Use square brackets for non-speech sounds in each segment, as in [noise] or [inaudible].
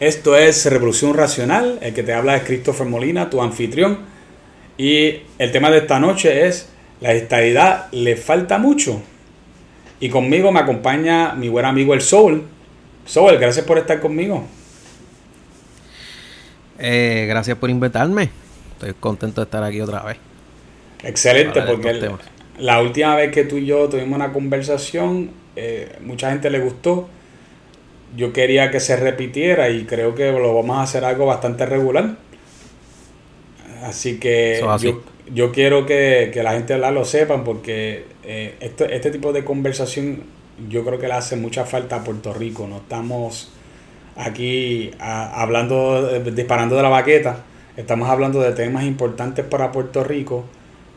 Esto es Revolución Racional, el que te habla es Christopher Molina, tu anfitrión. Y el tema de esta noche es, la estadidad le falta mucho. Y conmigo me acompaña mi buen amigo el Soul. Soul, gracias por estar conmigo. Eh, gracias por invitarme. Estoy contento de estar aquí otra vez. Excelente, porque la última vez que tú y yo tuvimos una conversación, eh, mucha gente le gustó. Yo quería que se repitiera y creo que lo vamos a hacer algo bastante regular. Así que yo, quiero que, la gente lo sepan porque eh, este tipo de conversación yo creo que le hace mucha falta a Puerto Rico. No estamos aquí hablando, eh, disparando de la baqueta. Estamos hablando de temas importantes para Puerto Rico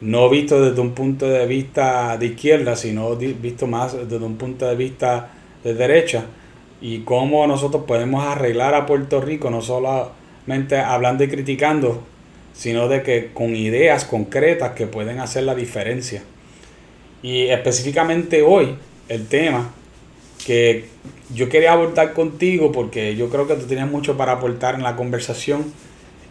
no visto desde un punto de vista de izquierda, sino visto más desde un punto de vista de derecha, y cómo nosotros podemos arreglar a Puerto Rico, no solamente hablando y criticando, sino de que con ideas concretas que pueden hacer la diferencia. Y específicamente hoy, el tema que yo quería abordar contigo, porque yo creo que tú tienes mucho para aportar en la conversación,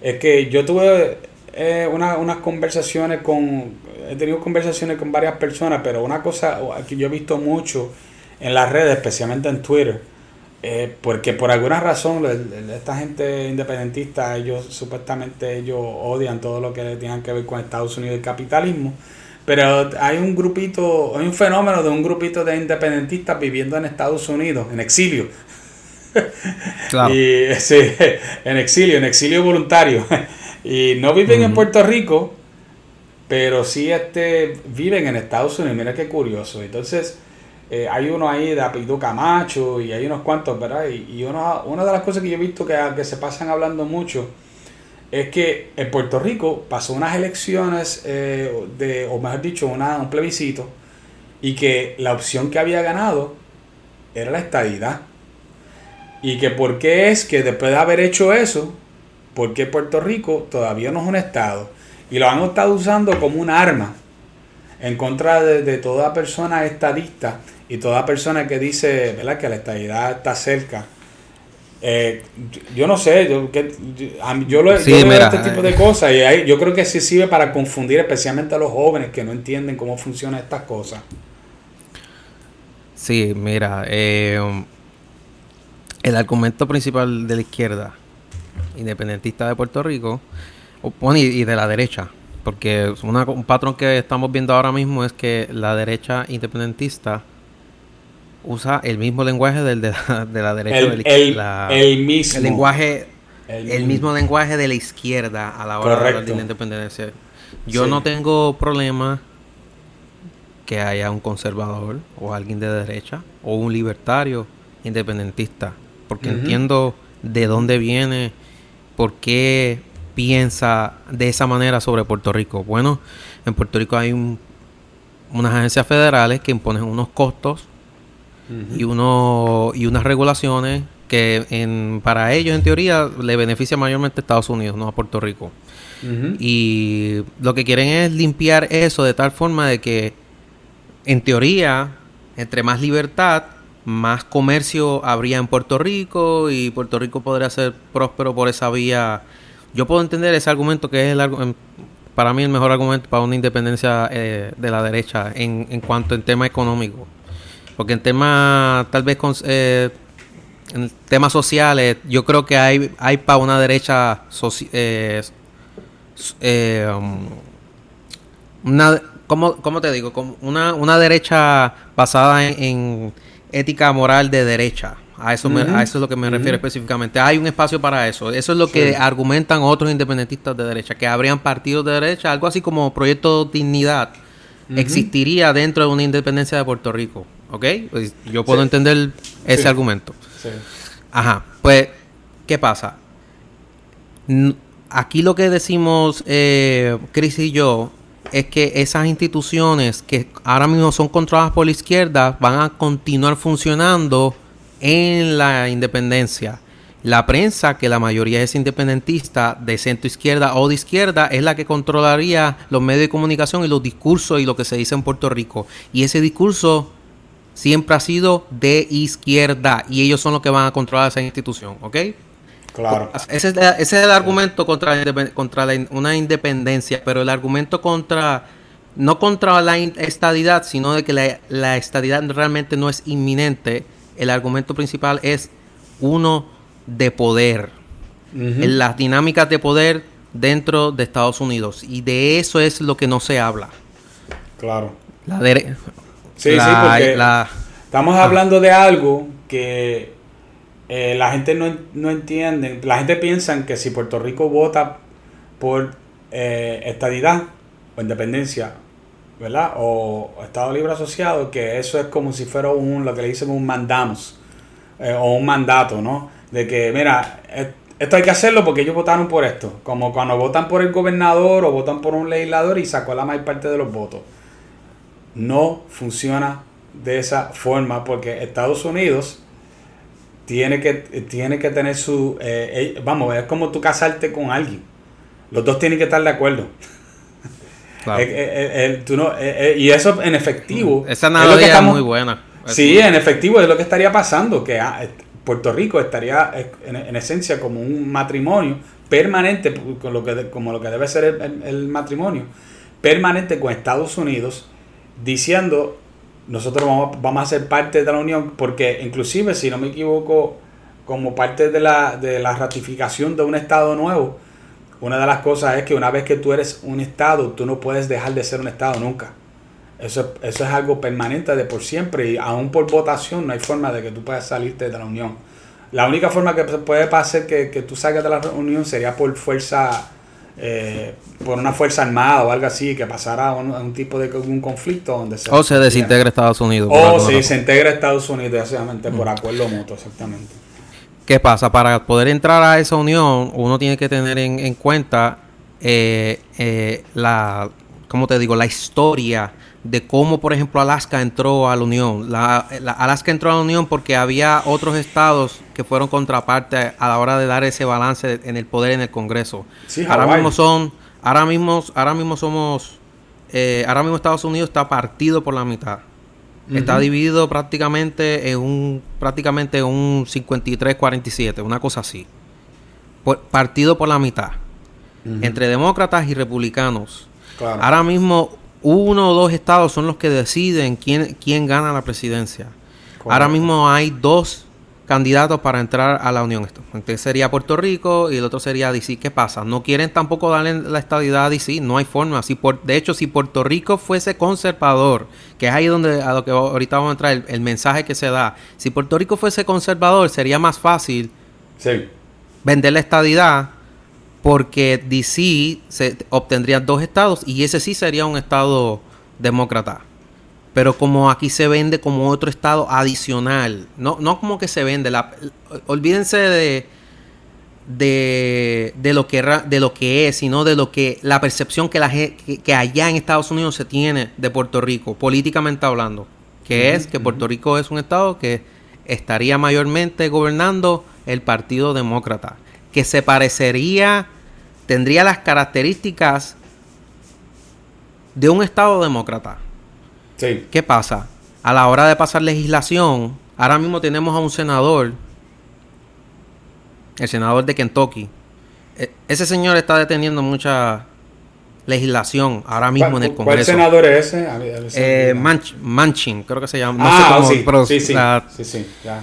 es que yo tuve eh, unas conversaciones con, he tenido conversaciones con varias personas, pero una cosa que yo he visto mucho en las redes, especialmente en Twitter, eh, porque por alguna razón esta gente independentista, ellos supuestamente ellos odian todo lo que tenga que ver con Estados Unidos y el capitalismo, pero hay un grupito, hay un fenómeno de un grupito de independentistas viviendo en Estados Unidos, en exilio. [laughs] Claro. y, sí, en exilio, en exilio voluntario. [laughs] Y no viven en Puerto Rico, pero sí este, viven en Estados Unidos. Mira qué curioso. Entonces, eh, hay uno ahí de apellido Camacho y hay unos cuantos, ¿verdad? Y, una de las cosas que yo he visto que, que se pasan hablando mucho es que en Puerto Rico pasó unas elecciones, eh, de, o mejor dicho, una, un plebiscito, y que la opción que había ganado era la estadidad. Y que por qué es que después de haber hecho eso, porque Puerto Rico todavía no es un Estado y lo han estado usando como un arma en contra de, toda persona estadista y toda persona que dice ¿verdad? que la estadidad está cerca. Eh, yo no sé, yo, que, yo, lo, sí, este tipo de cosas y yo creo que sí sirve para confundir especialmente a los jóvenes que no entienden cómo funcionan estas cosas. Sí, mira, eh, el argumento principal de la izquierda independentista de Puerto Rico y, de la derecha. Porque un patrón que estamos viendo ahora mismo es que la derecha independentista usa el mismo lenguaje del de la, derecha. El, el, mismo. El lenguaje, el, mismo lenguaje de la izquierda a la hora de hablar de la independencia. Yo no tengo problema que haya un conservador o alguien de derecha o un libertario independentista, porque entiendo de dónde viene ¿por qué piensa de esa manera sobre Puerto Rico? Bueno, en Puerto Rico hay unas agencias federales que imponen unos costos y, uno, y unas regulaciones que en, para ellos en teoría le beneficia mayormente a Estados Unidos, no a Puerto Rico. Y lo que quieren es limpiar eso de tal forma de que en teoría, entre más libertad, más comercio habría en Puerto Rico y Puerto Rico podría ser próspero por esa vía. Yo puedo entender ese argumento que es el, para mí el mejor argumento para una independencia eh, de la derecha en, en cuanto en tema económico. Porque en temas, tal vez con, eh, en temas sociales, yo creo que hay, hay para una derecha eh, um, una, ¿cómo, ¿cómo, te digo? Como una, una derecha basada en ética moral de derecha. A eso, a eso es lo que me refiero específicamente. Hay un espacio para eso. Eso es lo que argumentan otros independentistas de derecha, que habrían partidos de derecha, algo así como Proyecto Dignidad, existiría dentro de una independencia de Puerto Rico. ¿Ok? Pues yo puedo entender ese argumento. Ajá. Pues, ¿qué pasa? Aquí lo que decimos eh, Chris y yo es que esas instituciones que ahora mismo son controladas por la izquierda van a continuar funcionando en la independencia. La prensa, que la mayoría es independentista de centro izquierda o de izquierda, es la que controlaría los medios de comunicación y los discursos y lo que se dice en Puerto Rico. Y ese discurso siempre ha sido de izquierda y ellos son los que van a controlar esa institución, ¿ok? Claro. Ese es, ese es el argumento contra, contra una independencia, pero el argumento contra, no contra la estadidad, sino de que la, la estadidad realmente no es inminente, el argumento principal es uno de poder. En las dinámicas de poder dentro de Estados Unidos. Y de eso es lo que no se habla. Claro. La sí, sí, porque estamos ah. hablando de algo que eh, la gente no, no, entiende. La gente piensa que si Puerto Rico vota por eh, estadidad o independencia, ¿verdad? O, Estado Libre Asociado, que eso es como si fuera un, lo que le dicen un mandamos eh, o un mandato, ¿no? De que, mira, esto hay que hacerlo porque ellos votaron por esto. Como cuando votan por el gobernador o votan por un legislador y sacó la mayor parte de los votos. No funciona de esa forma porque Estados Unidos tiene que, tiene que tener su... Eh, eh, vamos, es como tú casarte con alguien. Los dos tienen que estar de acuerdo. y eso en efectivo. Esa analogía es, muy buena. sí, en efectivo es lo que estaría pasando. Que ah, Puerto Rico estaría en, esencia como un matrimonio permanente, con lo que, como lo que debe ser el, matrimonio, permanente con Estados Unidos, diciendo, nosotros vamos, vamos, a ser parte de la Unión, porque inclusive, si no me equivoco, como parte de la, de la ratificación de un Estado nuevo, una de las cosas es que una vez que tú eres un Estado, tú no puedes dejar de ser un Estado nunca. Eso, eso es algo permanente de por siempre y aún por votación no hay forma de que tú puedas salirte de la Unión. La única forma que puede pasar que, que tú salgas de la Unión sería por fuerza, eh, por una fuerza armada o algo así, que pasara a un, tipo de un conflicto donde se... O se desintegra Estados Unidos. O si se integra Estados Unidos, básicamente por acuerdo mutuo, exactamente. ¿Qué pasa? Para poder entrar a esa unión, uno tiene que tener en, cuenta eh, eh, la, ¿cómo te digo? La historia de cómo, por ejemplo, Alaska entró a la Unión. La, Alaska entró a la Unión porque había otros estados que fueron contraparte a la hora de dar ese balance en el poder en el Congreso. ahora mismo son, ahora mismo, ahora mismo somos, eh, ahora mismo Estados Unidos está partido por la mitad. Está dividido prácticamente en un, prácticamente un 53-47, una cosa así. partido por la mitad. Entre demócratas y republicanos. Ahora mismo uno o dos estados son los que deciden quién, quién gana la presidencia. Ahora mismo hay dos candidatos para entrar a la Unión. Este sería Puerto Rico y el otro sería DC. ¿Qué pasa? No quieren tampoco darle la estadidad a DC. No hay forma. Si por, de hecho, si Puerto Rico fuese conservador, que es ahí donde a lo que ahorita vamos a entrar, el, el mensaje que se da. Si Puerto Rico fuese conservador, sería más fácil vender la estadidad porque DC se obtendría dos estados y ese sí sería un estado demócrata. Pero como aquí se vende como otro estado adicional, no, no como que se vende, la, olvídense de, de, lo que, de lo que es, sino de lo que la percepción que, la, que, allá en Estados Unidos se tiene de Puerto Rico, políticamente hablando, que es que Puerto Rico es un estado que estaría mayormente gobernando el Partido Demócrata que se parecería, tendría las características de un Estado demócrata. Sí. ¿Qué pasa? A la hora de pasar legislación, ahora mismo tenemos a un senador, el senador de Kentucky. E, ese señor está deteniendo mucha legislación ahora mismo en el Congreso. ¿Cuál senador es ese? eh, Manchin, creo que se llama. No ah, sé cómo, sí, sí, sí, sí, ya.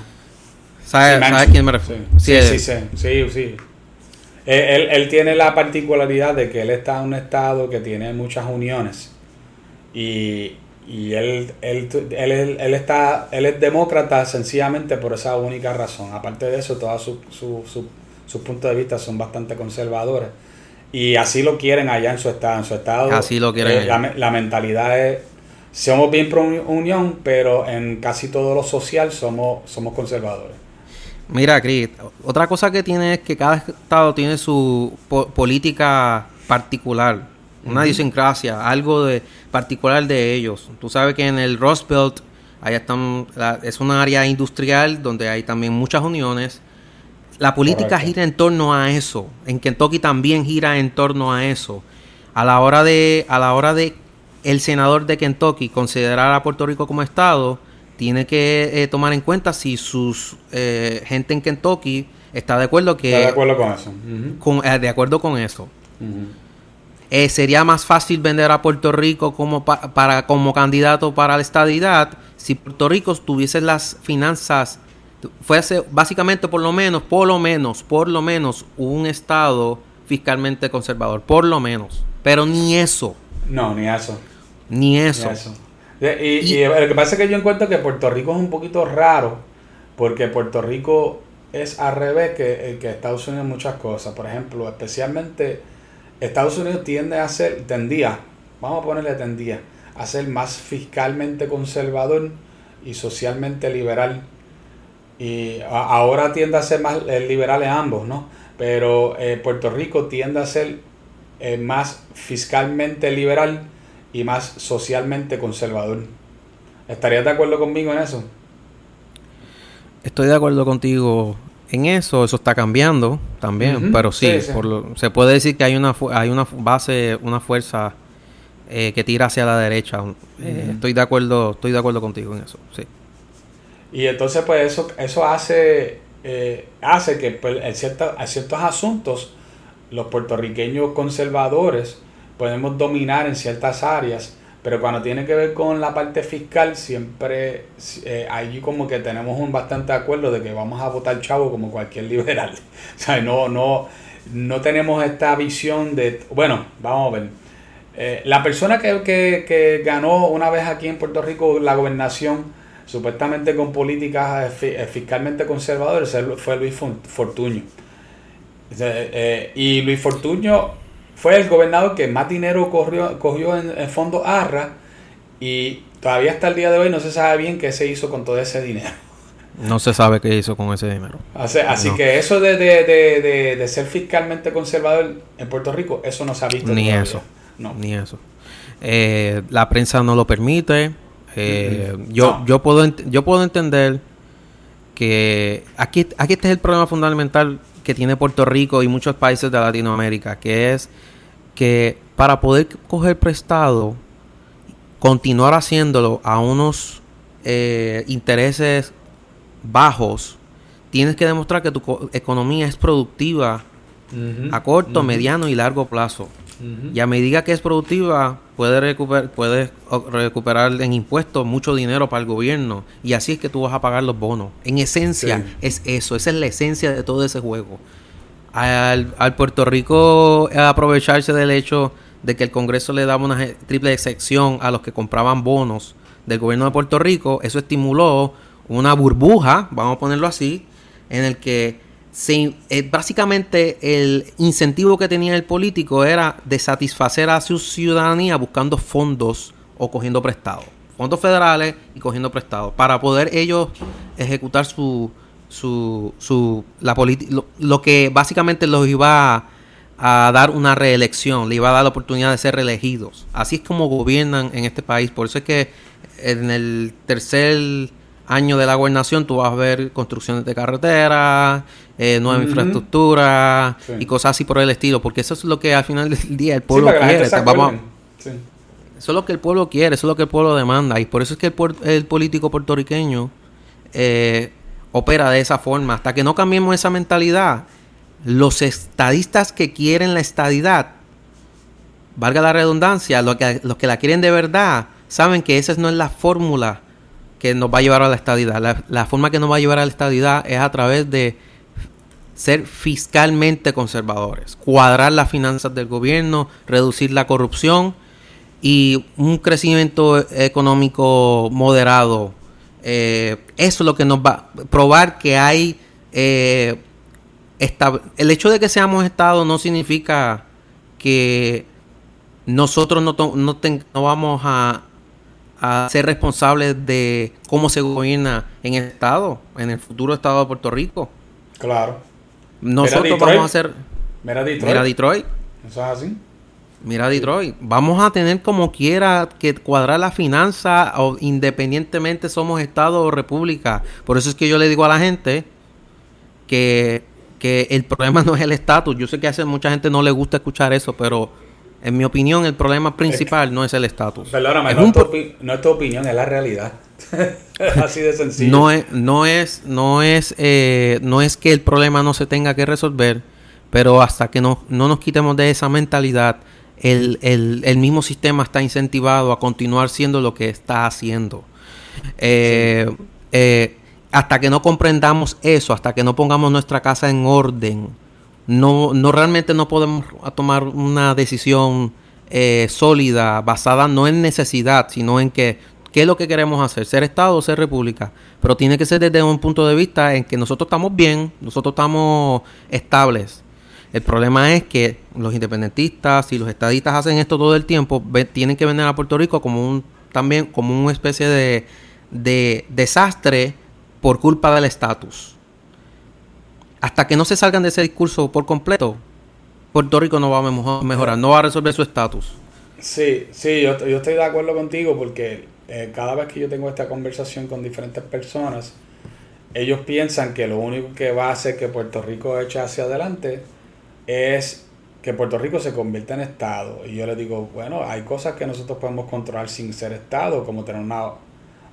¿Sabe, a quién me refiero? Sí, sí, sí, sí, sí, Él, él, tiene la particularidad de que él está en un estado que tiene muchas uniones y, y él, él, él, él, está, él es demócrata sencillamente por esa única razón. Aparte de eso, todos sus su, su, puntos de vista son bastante conservadores. Y así lo quieren allá en su estado. En su estado así lo quieren. Eh, la, la, mentalidad es, somos bien pro unión, pero en casi todo lo social somos, somos conservadores. Mira, Chris, otra cosa que tiene es que cada estado tiene su política particular, una idiosincrasia, algo de particular de ellos. Tú sabes que en el Rust Belt allá están, es una área industrial donde hay también muchas uniones. La política gira en torno a eso. En Kentucky también gira en torno a eso. A la hora de, a la hora de el senador de Kentucky considerar a Puerto Rico como estado, tiene que eh, tomar en cuenta si sus eh, gente en Kentucky está de acuerdo que... Está de acuerdo con eso. Eh, de acuerdo con eso. Eh, sería más fácil vender a Puerto Rico como, para, como candidato para la estadidad si Puerto Rico tuviese las finanzas, fuese básicamente por lo menos, por lo menos, por lo menos un estado fiscalmente conservador, por lo menos. Pero ni eso. No, ni eso. Ni eso. Y, lo que pasa es que yo encuentro que Puerto Rico es un poquito raro, porque Puerto Rico es al revés que, que Estados Unidos en muchas cosas. Por ejemplo, especialmente Estados Unidos tiende a ser, tendía, vamos a ponerle tendía, a ser más fiscalmente conservador y socialmente liberal. Y ahora tiende a ser más eh, liberal en ambos, ¿no? Pero eh, Puerto Rico tiende a ser eh, más fiscalmente liberal y más socialmente conservador. ¿Estarías de acuerdo conmigo en eso? Estoy de acuerdo contigo en eso, eso está cambiando también, pero sí, se puede decir que hay una, hay una base, una fuerza eh, que tira hacia la derecha. Eh, estoy de acuerdo, estoy de acuerdo contigo en eso, sí. Y entonces pues eso, eso hace, eh, hace que pues, en, ciertos asuntos los puertorriqueños conservadores podemos dominar en ciertas áreas pero cuando tiene que ver con la parte fiscal, siempre eh, como que tenemos un bastante acuerdo de que vamos a votar chavo como cualquier liberal. [laughs] o sea, no, no, no tenemos esta visión de, bueno, vamos a ver. Eh, la persona que, que, ganó una vez aquí en Puerto Rico la gobernación, supuestamente con políticas eh, fiscalmente conservadoras, fue Luis Fortuño. y Luis Fortuño fue el gobernador que más dinero corrió, cogió en el fondo ARRA y todavía hasta el día de hoy no se sabe bien qué se hizo con todo ese dinero. No se sabe qué hizo con ese dinero. Así, que eso de, de, ser fiscalmente conservador en Puerto Rico, eso no se ha visto. Ni eso. No. Ni eso. Eh, la prensa no lo permite. Eh, yo, yo, puedo yo puedo entender que aquí, aquí este es el problema fundamental que tiene Puerto Rico y muchos países de Latinoamérica, que es que para poder coger prestado, continuar haciéndolo a unos eh, intereses bajos, tienes que demostrar que tu economía es productiva a corto, mediano y largo plazo. Y a medida que es productiva, puedes recuperar, puedes recuperar en impuestos mucho dinero para el gobierno. Y así es que tú vas a pagar los bonos. En esencia, es eso. Esa es la esencia de todo ese juego. Al, al Puerto Rico aprovecharse del hecho de que el Congreso le daba una triple excepción a los que compraban bonos del gobierno de Puerto Rico, eso estimuló una burbuja, vamos a ponerlo así, en el que eh, básicamente el incentivo que tenía el político era de satisfacer a su ciudadanía buscando fondos o cogiendo prestados. Fondos federales y cogiendo prestados. Para poder ellos ejecutar su, su, su la lo, lo, que básicamente los iba a, dar una reelección, le iba a dar la oportunidad de ser reelegidos. Así es como gobiernan en este país. Por eso es que en el tercer año de la gobernación tú vas a ver construcciones de carreteras, eh, nueva infraestructura y cosas así por el estilo, porque eso es lo que al final del día el pueblo quiere. Eso es lo que el pueblo quiere, eso es lo que el pueblo demanda y por eso es que el, político puertorriqueño eh, opera de esa forma. Hasta que no cambiemos esa mentalidad, los estadistas que quieren la estadidad, valga la redundancia, los que, los que la quieren de verdad, saben que esa no es la fórmula que nos va a llevar a la estadidad. La, forma que nos va a llevar a la estadidad es a través de ser fiscalmente conservadores, cuadrar las finanzas del gobierno, reducir la corrupción y un crecimiento económico moderado. Eh, eso es lo que nos va a probar que hay... Eh, el hecho de que seamos Estado no significa que nosotros no, no, no vamos a a ser responsables de cómo se gobierna en el Estado, en el futuro Estado de Puerto Rico. Claro. Nosotros vamos a hacer... Mira Detroit. Mira Detroit. Eso es así. Mira Detroit. Vamos a tener como quiera que cuadrar la finanza o independientemente somos Estado o República. Por eso es que yo le digo a la gente que, que el problema [laughs] no es el estatus. Yo sé que a mucha gente no le gusta escuchar eso, pero En mi opinión, el problema principal no es el estatus. Perdóname, no, es tu opinión, es la realidad. [laughs] Así de sencillo. No es, no es, no es, eh, no es que el problema no se tenga que resolver, pero hasta que no, no nos quitemos de esa mentalidad, el, el, mismo sistema está incentivado a continuar siendo lo que está haciendo. Eh, eh, hasta que no comprendamos eso, hasta que no pongamos nuestra casa en orden, no, no realmente no podemos tomar una decisión eh, sólida, basada no en necesidad, sino en que qué es lo que queremos hacer, ser Estado o ser República. Pero tiene que ser desde un punto de vista en que nosotros estamos bien, nosotros estamos estables. El problema es que los independentistas y los estadistas hacen esto todo el tiempo, tienen que venir a Puerto Rico como un también como una especie de, de desastre por culpa del estatus hasta que no se salgan de ese discurso por completo, Puerto Rico no va a mejorar, no va a resolver su estatus. Sí, sí, yo, estoy de acuerdo contigo porque eh, cada vez que yo tengo esta conversación con diferentes personas, ellos piensan que lo único que va a hacer que Puerto Rico eche hacia adelante es que Puerto Rico se convierta en Estado. Y yo les digo, bueno, hay cosas que nosotros podemos controlar sin ser Estado, como tener un,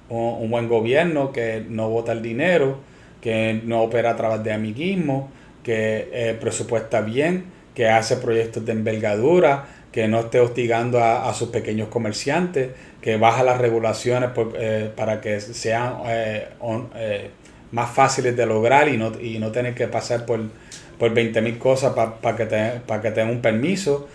un buen gobierno que no vota el dinero, que no opera a través de amiguismo, que eh, presupuesta bien, que hace proyectos de envergadura, que no esté hostigando a, sus pequeños comerciantes, que baja las regulaciones eh, para que sean eh, más fáciles de lograr y no, y no tener que pasar por, por 20 mil cosas para que, te, que tengan un permiso.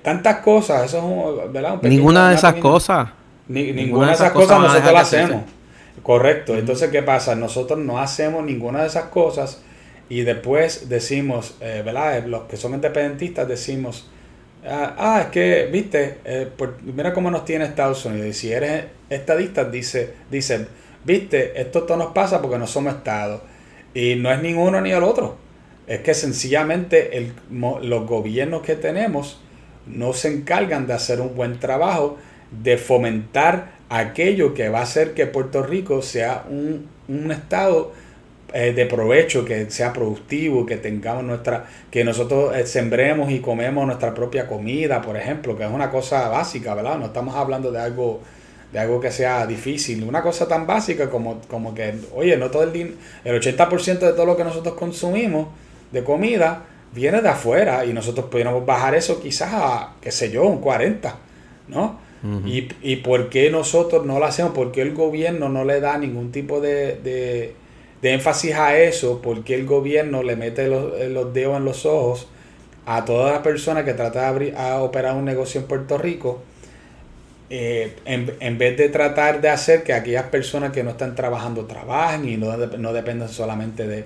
tantas cosas, eso es ¿verdad? ninguna de esas cosas. ninguna, de esas cosas nosotros las hacemos. Correcto. Entonces, ¿qué pasa? Nosotros no hacemos ninguna de esas cosas y después decimos, eh, ¿verdad? Los que son independentistas decimos, ah, ah es que, viste, eh, mira cómo nos tiene Estados Unidos. Y si eres estadista, dice, dicen, viste, esto todo nos pasa porque no somos Estado. Y no es ni uno ni el otro. Es que sencillamente el, los gobiernos que tenemos no se encargan de hacer un buen trabajo de fomentar aquello que va a hacer que Puerto Rico sea un, un estado eh, de provecho, que sea productivo, que tengamos nuestra, que nosotros eh, sembremos y comemos nuestra propia comida, por ejemplo, que es una cosa básica, ¿verdad? No estamos hablando de algo de algo que sea difícil, una cosa tan básica como, como que, oye, no todo el el 80% de todo lo que nosotros consumimos de comida viene de afuera y nosotros pudiéramos bajar eso quizás a, qué sé yo, un 40, ¿no? Y, y, por qué nosotros no lo hacemos? ¿Por qué el gobierno no le da ningún tipo de, énfasis a eso? ¿Por qué el gobierno le mete los, los, dedos en los ojos a todas las personas que trata de abrir, a operar un negocio en Puerto Rico? Eh, en, vez de tratar de hacer que aquellas personas que no están trabajando trabajen y no, no dependan solamente de,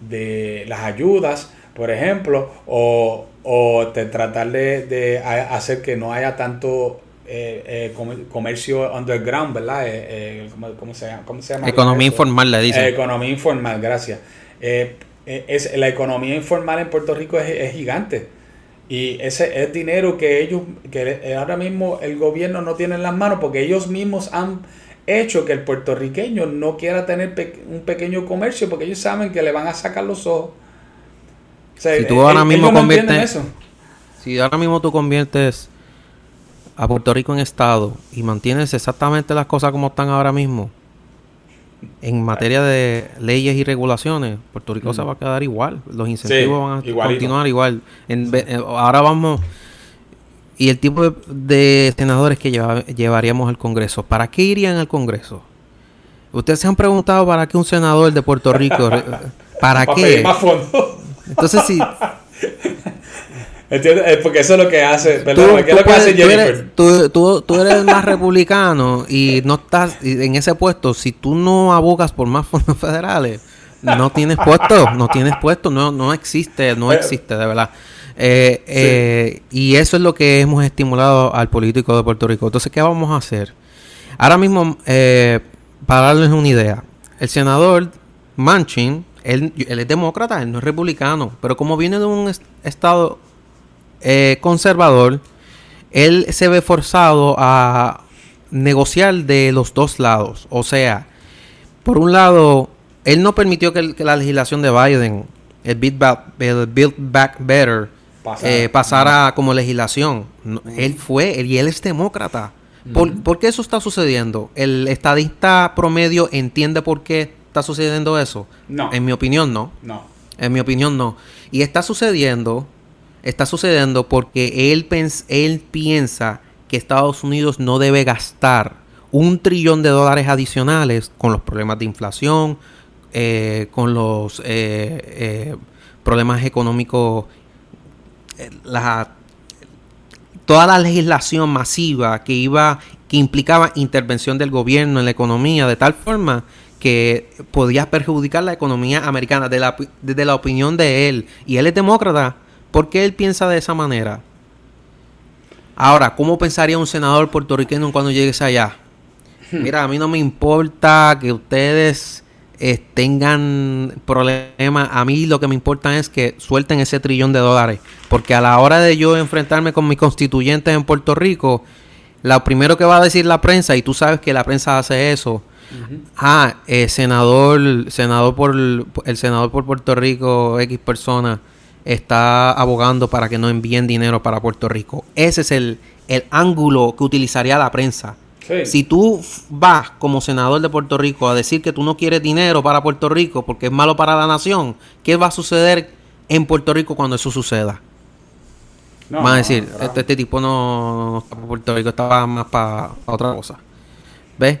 de las ayudas, por ejemplo, o, o de tratar de, de hacer que no haya tanto eh, eh comercio underground, ¿verdad? Eh, ¿cómo, se llama? Economía informal, le dicen. economía informal, gracias. es, la economía informal en Puerto Rico es, gigante. Y ese es dinero que ellos, que ahora mismo el gobierno no tiene en las manos porque ellos mismos han hecho que el puertorriqueño no quiera tener un pequeño comercio porque ellos saben que le van a sacar los ojos. si tú ahora mismo conviertes, si ahora mismo tú conviertes a Puerto Rico en Estado y mantienes exactamente las cosas como están ahora mismo, en materia de leyes y regulaciones, Puerto Rico se va a quedar igual. Los incentivos van a continuar igual. Eh, ahora vamos. Y el tipo de, senadores que llevaríamos al Congreso, ¿para qué irían al Congreso? Ustedes se han preguntado para qué un senador de Puerto Rico. [laughs] ¿Para qué? Entonces, si, [laughs] ¿Entiendes? Porque eso es lo que hace, ¿Qué es lo que hace Jennifer? Tú eres, más republicano y no estás en ese puesto. Si tú no abogas por más fondos [laughs] federales, no tienes puesto, no tienes puesto, no, no existe, no eh, existe, de verdad. Eh, eh, y eso es lo que hemos estimulado al político de Puerto Rico. Entonces, ¿qué vamos a hacer? Ahora mismo, para darles una idea, el senador Manchin, él, él es demócrata, él no es republicano, pero como viene de un estado eh, conservador, él se ve forzado a negociar de los dos lados. O sea, por un lado, él no permitió que, la legislación de Biden, el Build Back, Better, eh, pasara como legislación. Él fue, y él es demócrata. ¿Por, qué eso está sucediendo? ¿El estadista promedio entiende por qué está sucediendo eso? No. En mi opinión, no. No. En mi opinión, no. Y está sucediendo, está sucediendo porque él, él piensa que Estados Unidos no debe gastar un trillón de dólares adicionales con los problemas de inflación, eh, con los eh, eh, problemas económicos, la, toda la legislación masiva que iba, que implicaba intervención del gobierno en la economía de tal forma que podía perjudicar la economía americana de la, desde la opinión de él. Y él es demócrata. ¿Por qué él piensa de esa manera? Ahora, ¿cómo pensaría un senador puertorriqueño cuando llegues allá? Hmm. Mira, a mí no me importa que ustedes eh, tengan problemas. A mí lo que me importa es que suelten ese trillón de dólares. Porque a la hora de yo enfrentarme con mis constituyentes en Puerto Rico, lo primero que va a decir la prensa, y tú sabes que la prensa hace eso, ah, eh, senador, senador por el senador por Puerto Rico, X persona, está abogando para que no envíen dinero para Puerto Rico. Ese es el, el ángulo que utilizaría la prensa. Si tú vas como senador de Puerto Rico a decir que tú no quieres dinero para Puerto Rico porque es malo para la nación, ¿qué va a suceder en Puerto Rico cuando eso suceda? Van a decir, este, este, tipo no, está para Puerto Rico, estaba más para, otra cosa. ¿Ves?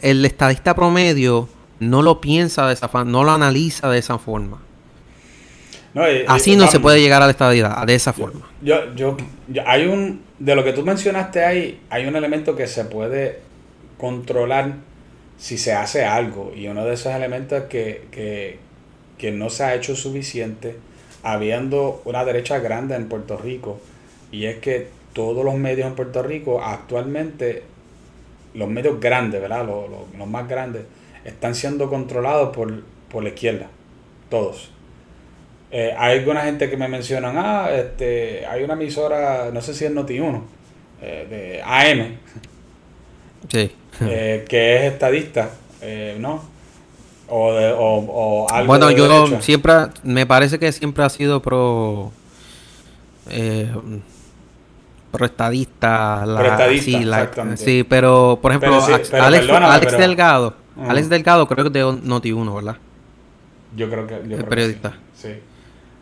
El estadista promedio no lo piensa de esa forma, no lo analiza de esa forma. Así no se puede llegar a la estabilidad, de esa forma. Yo, yo, hay un, de lo que tú mencionaste ahí, hay un elemento que se puede controlar si se hace algo. Y uno de esos elementos que, que, que no se ha hecho suficiente, habiendo una derecha grande en Puerto Rico, y es que todos los medios en Puerto Rico actualmente, los medios grandes, ¿verdad? Los, los, más grandes, están siendo controlados por, por la izquierda. Todos. Eh, hay alguna gente que me mencionan, ah, este, hay una emisora, no sé si es Noti1, eh, de AM, sí. Eh, [laughs] que es estadista, ¿no? O, de, o, algo Bueno, yo siempre, me parece que siempre ha sido pro... pro estadista, la, sí, sí, pero por ejemplo, Alex, Delgado, Alex Delgado creo que es de Noti1, ¿verdad? Yo creo que. Yo el periodista. sí.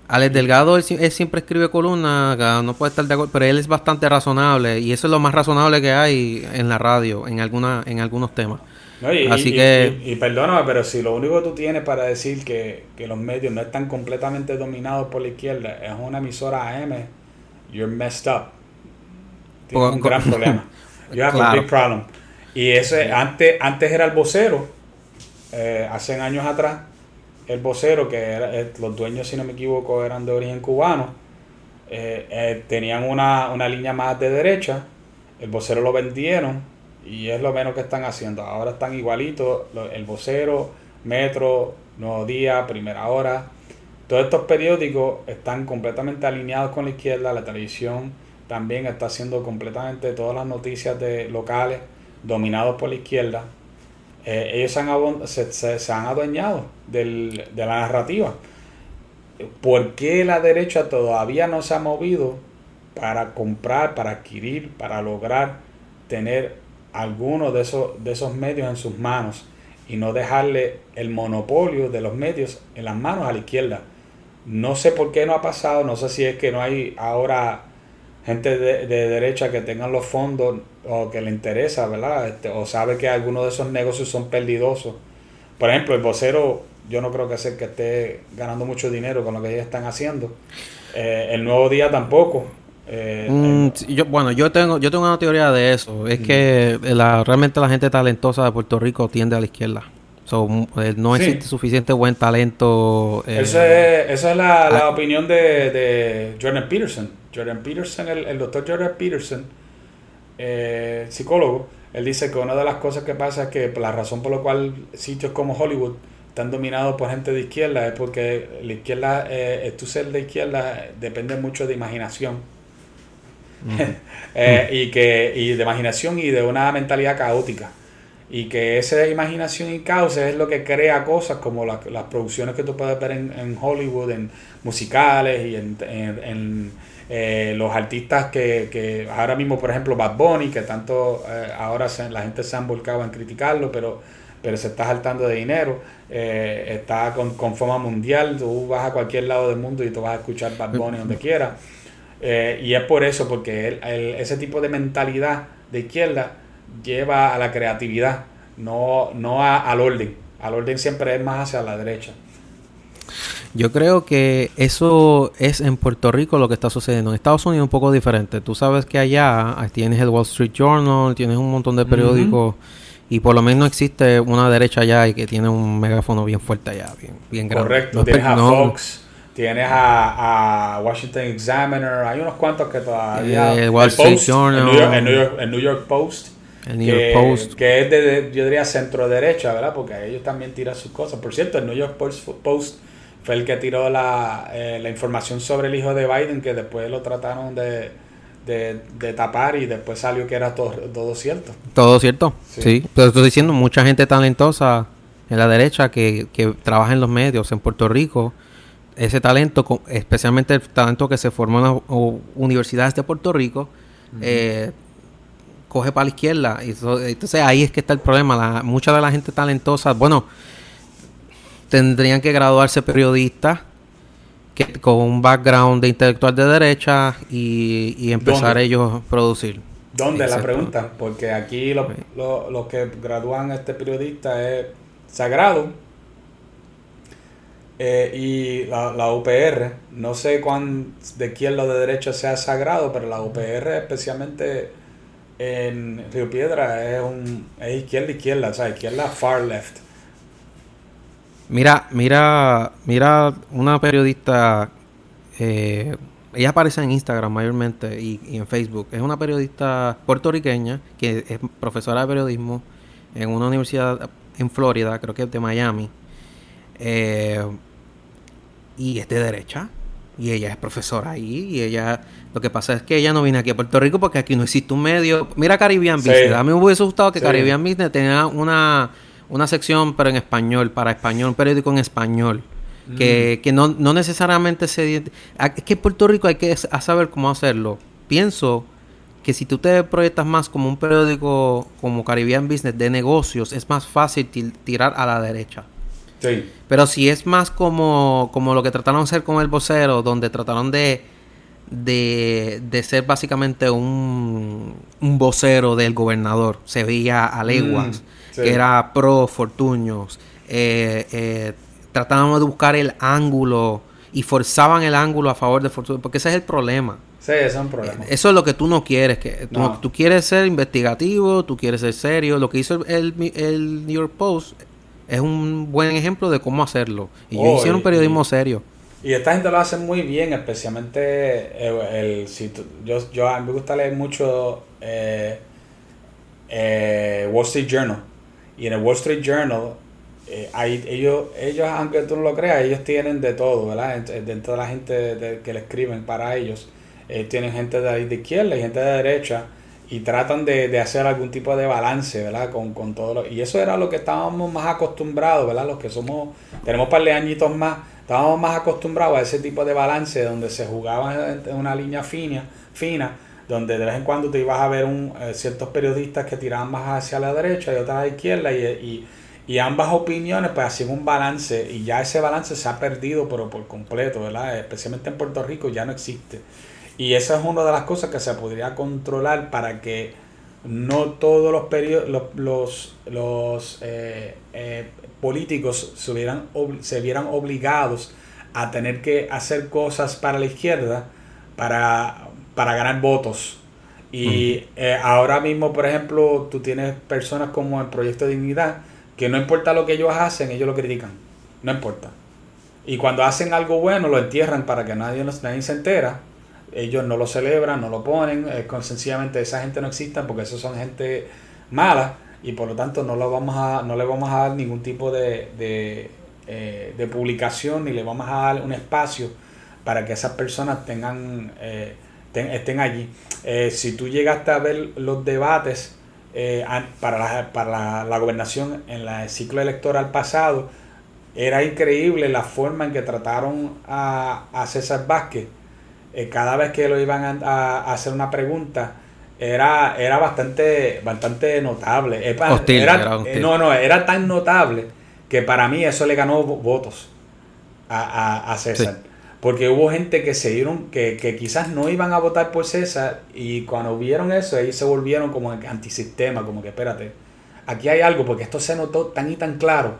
Alex Delgado, él, siempre escribe columnas, no puede estar de acuerdo, pero él es bastante razonable y eso es lo más razonable que hay en la radio, en alguna, en algunos temas. y, Así que... Y, perdóname, pero si lo único que tú tienes para decir que, los medios no están completamente dominados por la izquierda es una emisora AM, you're messed up. Tienes un gran [laughs] problema. You have a big problem. Y ese, antes, antes era el vocero, eh, hace años atrás, el vocero, que era, eh, los dueños, si no me equivoco, eran de origen cubano, eh, eh, tenían una, línea más de derecha, el vocero lo vendieron y es lo menos que están haciendo. Ahora están igualitos, el vocero, Metro, Nuevo Día, Primera Hora, todos estos periódicos están completamente alineados con la izquierda, la televisión también está haciendo completamente todas las noticias de locales dominados por la izquierda. Ellos se, se han adueñado del, de la narrativa. ¿Por qué la derecha todavía no se ha movido para comprar, para adquirir, para lograr tener algunos de esos, de esos medios en sus manos y no dejarle el monopolio de los medios en las manos a la izquierda? No sé por qué no ha pasado, no sé si es que no hay ahora gente de, derecha que tengan los fondos o que le interesa, ¿verdad? Este, o sabe que algunos de esos negocios son perdidosos. Por ejemplo, el vocero yo no creo que sea que esté ganando mucho dinero con lo que ellos están haciendo. Eh, el nuevo día tampoco. Eh, mm, yo, bueno, yo tengo, yo tengo una teoría de eso. Es que la, realmente la gente talentosa de Puerto Rico tiende a la izquierda. Eh, no existe suficiente buen talento. esa es, la, ah. opinión de, Jordan Peterson. Jordan Peterson, el, el doctor Jordan Peterson, psicólogo, él dice que una de las cosas que pasa es que la razón por la cual sitios como Hollywood están dominados por gente de izquierda es porque la izquierda, eh, tu ser de izquierda depende mucho de imaginación. [laughs] Eh, y que y de imaginación y de una mentalidad caótica y que esa imaginación y caos es lo que crea cosas como las producciones que tú puedes ver en, Hollywood, en musicales y en, Eh, los artistas que, que, ahora mismo, por ejemplo, Bad Bunny, que tanto eh, ahora la gente se han volcado en criticarlo, pero, pero se está saltando de dinero, eh, está con, con, fama mundial, tú vas a cualquier lado del mundo y tú vas a escuchar Bad Bunny donde quiera. y es por eso, porque ese tipo de mentalidad de izquierda lleva a la creatividad, no, no al orden. Al orden siempre es más hacia la derecha. Yo creo que eso es en Puerto Rico lo que está sucediendo. En Estados Unidos es un poco diferente. Tú sabes que allá tienes el Wall Street Journal, tienes un montón de periódicos y por lo menos existe una derecha allá y que tiene un megáfono bien fuerte allá, bien, bien grande. Correcto, tienes a Fox, tienes a, Washington Examiner, hay unos cuantos que todavía... el Wall Street Journal. El New York, Post. El New York Post. Que es de, yo diría, centro derecha, ¿verdad? Porque ellos también tiran sus cosas. Por cierto, el New York Post, Post fue el que tiró la, eh, la información sobre el hijo de Biden, que después lo trataron de, de, tapar y después salió que era todo, todo cierto. Todo cierto, sí. Pero estoy diciendo, mucha gente talentosa en la derecha que, que trabaja en los medios en Puerto Rico, ese talento, especialmente el talento que se formó en las universidades de Puerto Rico, eh, coge para la izquierda. Y entonces ahí es que está el problema. La, mucha de la gente talentosa, bueno, tendrían que graduarse periodistas que, con un background de intelectual de derecha y, empezar ellos a producir. ¿Dónde la pregunta? Porque aquí los lo, que gradúan este periodista es sagrado eh, y la, la, UPR. No sé cuán de quién lo de derecha sea sagrado, pero la UPR especialmente en Río Piedra es, un, es izquierda izquierda, o sea, izquierda far left. Mira, mira, mira, una periodista, eh, ella aparece en Instagram mayormente y, en Facebook. Es una periodista puertorriqueña que es profesora de periodismo en una universidad en Florida, creo que es de Miami. Eh, y es de derecha. Y ella es profesora ahí. Y ella, lo que pasa es que ella no viene aquí a Puerto Rico porque aquí no existe un medio. Mira Caribbean Business. A mí me hubiese gustado que Caribbean Business tenga una una sección, pero en español, para español, un periódico en español. Que, mm. no, no, necesariamente se... Es que en Puerto Rico hay que saber cómo hacerlo. Pienso que si tú te proyectas más como un periódico como Caribbean Business de negocios, es más fácil tirar a la derecha. Sí. Pero si es más como, como lo que trataron de hacer con el vocero, donde trataron de, de, de ser básicamente un, un vocero del gobernador, se veía a leguas. Mm que era pro Fortuños, eh, eh, tratábamos de buscar el ángulo y forzaban el ángulo a favor de Fortuños, porque ese es el problema. Sí, ese es un problema. Eh, eso es lo que tú no quieres, que tú, quieres ser investigativo, tú quieres ser serio. Lo que hizo el, el, New York Post es un buen ejemplo de cómo hacerlo. Y ellos oh, hicieron periodismo serio. Y esta gente lo hace muy bien, especialmente el, si yo, yo a mí me gusta leer mucho eh, Wall Street Journal. Y en el Wall Street Journal, eh, ellos, ellos, aunque tú no lo creas, ellos tienen de todo, ¿verdad? Dentro de la gente que le escriben para ellos, eh, tienen gente de, de izquierda y gente de derecha y tratan de, hacer algún tipo de balance, ¿verdad? Con, con todo lo, y eso era lo que estábamos más acostumbrados, ¿verdad? Los que somos, tenemos par de añitos más, estábamos más acostumbrados a ese tipo de balance donde se jugaba en una línea fina, fina donde de vez en cuando te ibas a ver un, eh, ciertos periodistas que tiraban más hacia la derecha y otras a la izquierda y, ambas opiniones pues hacían un balance y ya ese balance se ha perdido pero por completo, ¿verdad? Especialmente en Puerto Rico ya no existe. Y esa es una de las cosas que se podría controlar para que no todos los, los, los, eh, eh, políticos se, hubieran, se vieran obligados a tener que hacer cosas para la izquierda para para ganar votos. Y eh, ahora mismo, por ejemplo, tú tienes personas como el Proyecto de Dignidad, que no importa lo que ellos hacen, ellos lo critican. No importa. Y cuando hacen algo bueno, lo entierran para que nadie, nadie se entera. Ellos no lo celebran, no lo ponen. con, sencillamente esa gente no existe porque esos son gente mala y por lo tanto no, lo vamos a, no le vamos a dar ningún tipo de, de, eh, de publicación ni le vamos a dar un espacio para que esas personas tengan... Eh, estén, allí. Eh, si tú llegaste a ver los debates para, la, para la, gobernación en el ciclo electoral pasado, era increíble la forma en que trataron a, César Vázquez. Eh, cada vez que lo iban a, hacer una pregunta, era, era bastante, bastante notable. era, no, no, era tan notable que para mí eso le ganó votos a, César. Porque hubo gente que se dieron, que, que, quizás no iban a votar por César y cuando vieron eso, ahí se volvieron como antisistema, como que espérate, aquí hay algo, porque esto se notó tan y tan claro.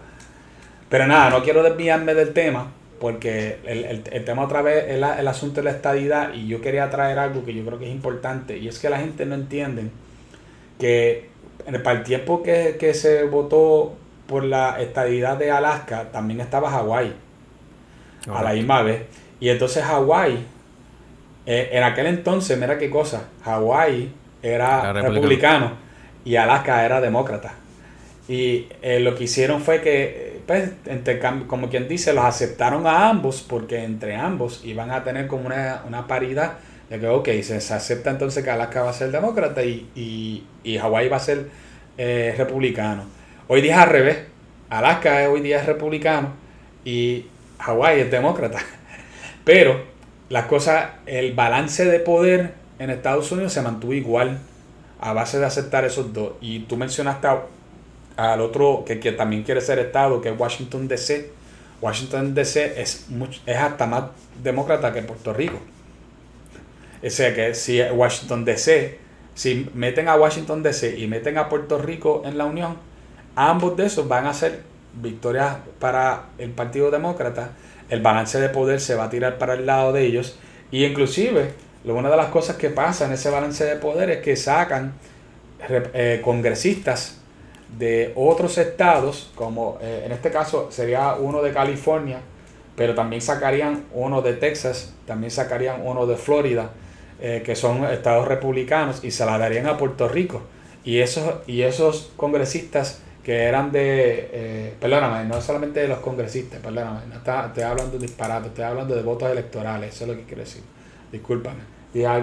Pero nada, no quiero desviarme del tema, porque el, tema otra vez es el asunto de la estadidad y yo quería traer algo que yo creo que es importante y es que la gente no entiende que para el tiempo que, que se votó por la estadidad de Alaska también estaba Hawái a la misma vez. Y entonces Hawái, eh, en aquel entonces, mira qué cosa, Hawái era, republicano. y Alaska era demócrata. Y eh, lo que hicieron fue que, pues, como quien dice, los aceptaron a ambos porque entre ambos iban a tener como una, una paridad de que, ok, se, acepta entonces que Alaska va a ser demócrata y, y, y Hawái va a ser eh, republicano. Hoy día es al revés. Alaska hoy día es republicano y Hawái es demócrata. [laughs] Pero las cosas, el balance de poder en Estados Unidos se mantuvo igual a base de aceptar esos dos. Y tú mencionaste al otro que, también quiere ser Estado, que es Washington DC. Washington DC es, es hasta más demócrata que Puerto Rico. O sea que si Washington DC, si meten a Washington DC y meten a Puerto Rico en la Unión, ambos de esos van a ser victorias para el Partido Demócrata, el balance de poder se va a tirar para el lado de ellos y inclusive una de las cosas que pasa en ese balance de poder es que sacan eh, congresistas de otros estados, como eh, en este caso sería uno de California, pero también sacarían uno de Texas, también sacarían uno de Florida, eh, que son estados republicanos, y se la darían a Puerto Rico. Y esos, y esos congresistas que eran de, eh, perdóname, no solamente de los congresistas, perdóname, no está, estoy hablando de disparates, estoy hablando de votos electorales, eso es lo que quiero decir, discúlpame.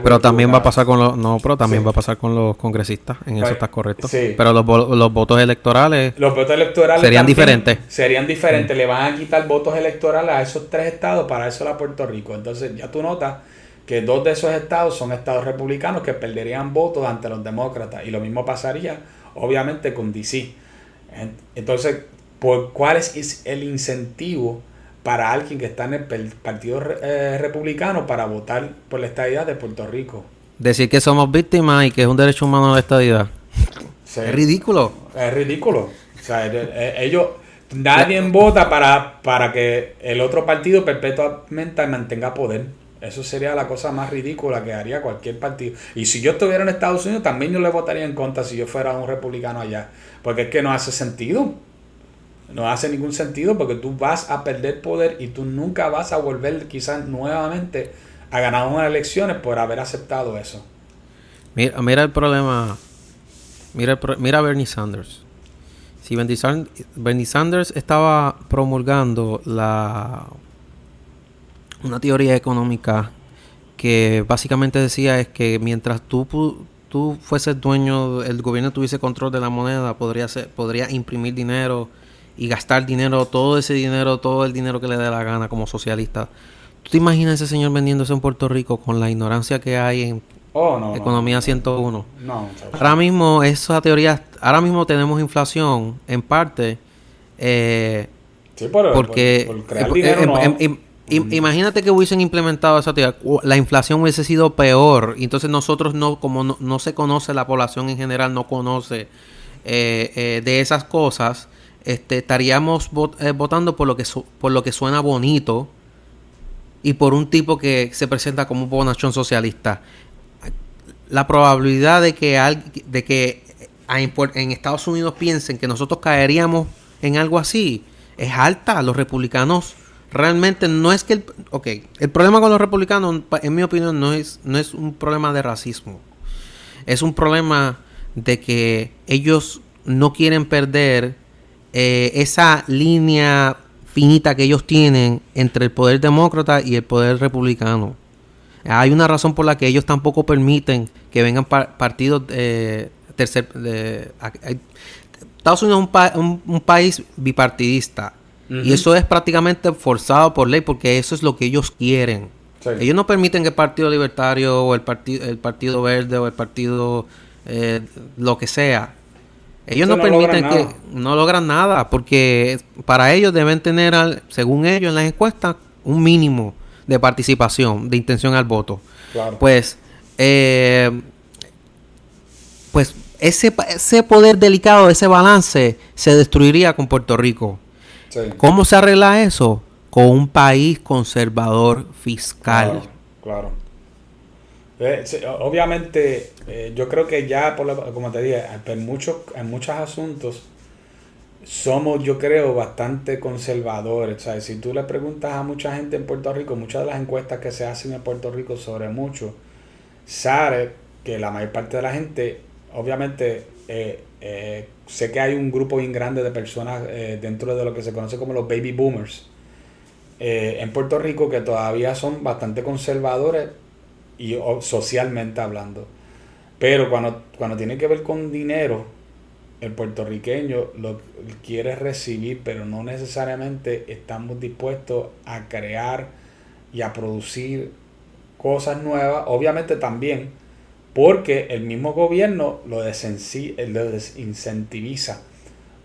Pero también va a pasar con los, no, pero también va a pasar con los congresistas, en eso pues, estás correcto. Sí. Pero los, los, votos electorales, los votos electorales serían diferentes. Serían diferentes, le van a quitar votos electorales a esos tres estados para eso a Puerto Rico. Entonces ya tú notas que dos de esos estados son estados republicanos que perderían votos ante los demócratas y lo mismo pasaría obviamente con DC. Entonces, ¿por ¿cuál es el incentivo para alguien que está en el Partido eh, Republicano para votar por la estadidad de Puerto Rico? Decir que somos víctimas y que es un derecho humano la estadidad. Es ridículo. Es ridículo. O sea, ellos, nadie vota para, para que el otro partido perpetuamente mantenga poder. Eso sería la cosa más ridícula que haría cualquier partido. Y si yo estuviera en Estados Unidos, también yo le votaría en contra si yo fuera un republicano allá. Porque es que no hace sentido. No hace ningún sentido porque tú vas a perder poder y tú nunca vas a volver quizás nuevamente a ganar unas elecciones por haber aceptado eso. Mira, mira el problema. Mira, mira Bernie Sanders. Si Bernie Sanders estaba promulgando la una teoría económica que básicamente decía es que mientras tú, tú fueses dueño, el gobierno tuviese control de la moneda, podría, ser, podría imprimir dinero y gastar dinero, todo ese dinero, todo el dinero que le dé la gana como socialista. ¿Tú te imaginas ese señor vendiéndose en Puerto Rico con la ignorancia que hay en oh, Economía 101? No, ahora mismo esa teoría, ahora mismo tenemos inflación en parte eh, sí, porque Imagínate que hubiesen implementado esa teoría, la inflación hubiese sido peor, entonces nosotros no, como no, se conoce, la población en general no conoce eh, eh, de esas cosas, este, estaríamos eh, votando por lo, que por lo que suena bonito y por un tipo que se presenta como un bonachón socialista. La probabilidad de que, de que en Estados Unidos piensen que nosotros caeríamos en algo así es alta. Los republicanos realmente no es que el, ok, el problema con los republicanos, en mi opinión, no es, no es un problema de racismo. Es un problema de que ellos no quieren perder eh, esa línea finita que ellos tienen entre el poder demócrata y el poder republicano. Hay una razón por la que ellos tampoco permiten que vengan partidos de tercer... De, Estados Unidos es un país bipartidista y eso es prácticamente forzado por ley porque eso es lo que ellos quieren. Ellos no permiten que el Partido Libertario o el, partido el Partido Verde o el Partido eh, lo que sea. Ellos no, permiten que no logran nada porque para ellos deben tener, según ellos en las encuestas, un mínimo de participación, de intención al voto. Pues, eh, pues ese, ese poder delicado, ese balance, se destruiría con Puerto Rico. ¿Cómo se arregla eso? Con un país conservador fiscal. Claro. Obviamente, eh, yo creo que ya, por como te dije, en muchos, en muchos asuntos somos, yo creo, bastante conservadores. ¿sabes? Si tú le preguntas a mucha gente en Puerto Rico, muchas de las encuestas que se hacen en Puerto Rico sobre mucho, sabe que la mayor parte de la gente obviamente eh, eh, sé que hay un grupo bien grande de personas eh, dentro de lo que se conoce como los baby boomers en Puerto Rico que todavía son bastante conservadores y socialmente hablando. Pero cuando, cuando tiene que ver con dinero, el puertorriqueño lo quiere recibir, pero no necesariamente estamos dispuestos a crear y a producir cosas nuevas. Obviamente también porque el mismo gobierno lo, desincentiviza,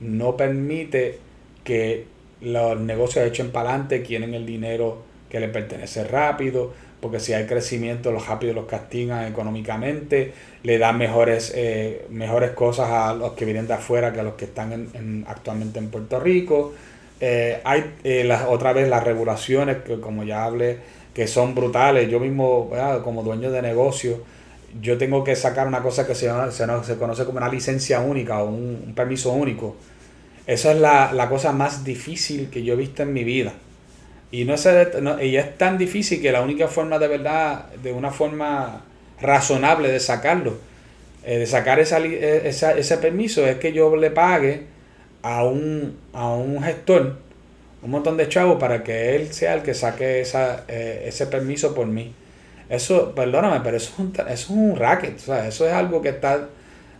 no permite que los negocios echen para adelante, quieren el dinero que le pertenece rápido, porque si hay crecimiento los rápidos los castigan económicamente, le dan mejores, eh, mejores cosas a los que vienen de afuera que a los que están actualmente en Puerto Rico. Eh, hay eh, otra vez las regulaciones, que como ya hablé, que son brutales. Yo mismo, como dueño de negocio, yo tengo que sacar una cosa que se, se, se conoce como una licencia única o un, permiso único. Esa es la, cosa más difícil que yo he visto en mi vida. Y, no, y es tan difícil que la única forma de verdad, de una forma razonable de sacarlo, eh, de sacar esa, e, esa, ese permiso, es que yo le pague a un, a un gestor un montón de chavos para que él sea el que saque esa, eh, ese permiso por mí. Eso, perdóname, pero eso es un, eso es un racket, o sea, eso es algo que está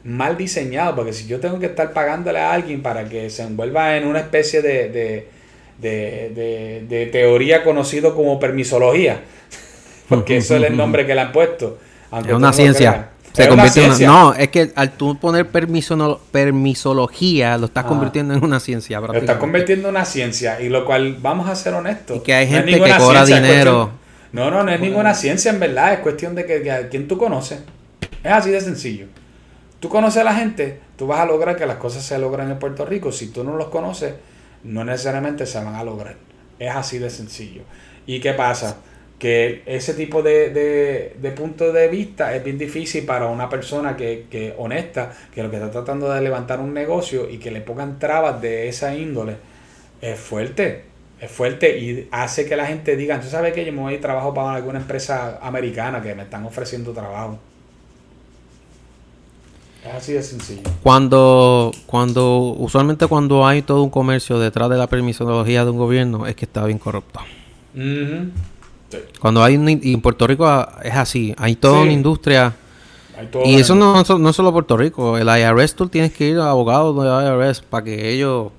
mal diseñado, porque si yo tengo que estar pagándole a alguien para que se envuelva en una especie de, de, de, de, teoría conocido como permisología, [laughs] porque eso es el nombre que le han puesto. es una ciencia. Se convierte en una, no, es que al tú poner permiso, permisología lo estás convirtiendo en una ciencia. Lo estás convirtiendo en una ciencia, y lo cual, vamos a ser honestos. Y que hay gente que cobra dinero. No, no, no es ninguna ciencia en verdad, es cuestión de que, a quién tú conoces. Es así de sencillo. Tú conoces a la gente, tú vas a lograr que las cosas se logren en Puerto Rico. Si tú no los conoces, no necesariamente se van a lograr. Es así de sencillo. ¿Y qué pasa? Que ese tipo de, de, de punto de vista es bien difícil para una persona que, que honesta, que lo que está tratando de levantar un negocio y que le pongan trabas de esa índole, es fuerte es fuerte y hace que la gente diga, ¿tú sabes que yo me voy a trabajo para alguna empresa americana que me están ofreciendo trabajo? Es así de sencillo. Cuando, cuando, usualmente cuando hay todo un comercio detrás de la permisología de un gobierno, es que está bien corrupto. Cuando hay, y en Puerto Rico es así, hay toda una industria. y eso no, no, solo Puerto Rico, el IRS tú tienes que ir a abogados del IRS para que ellos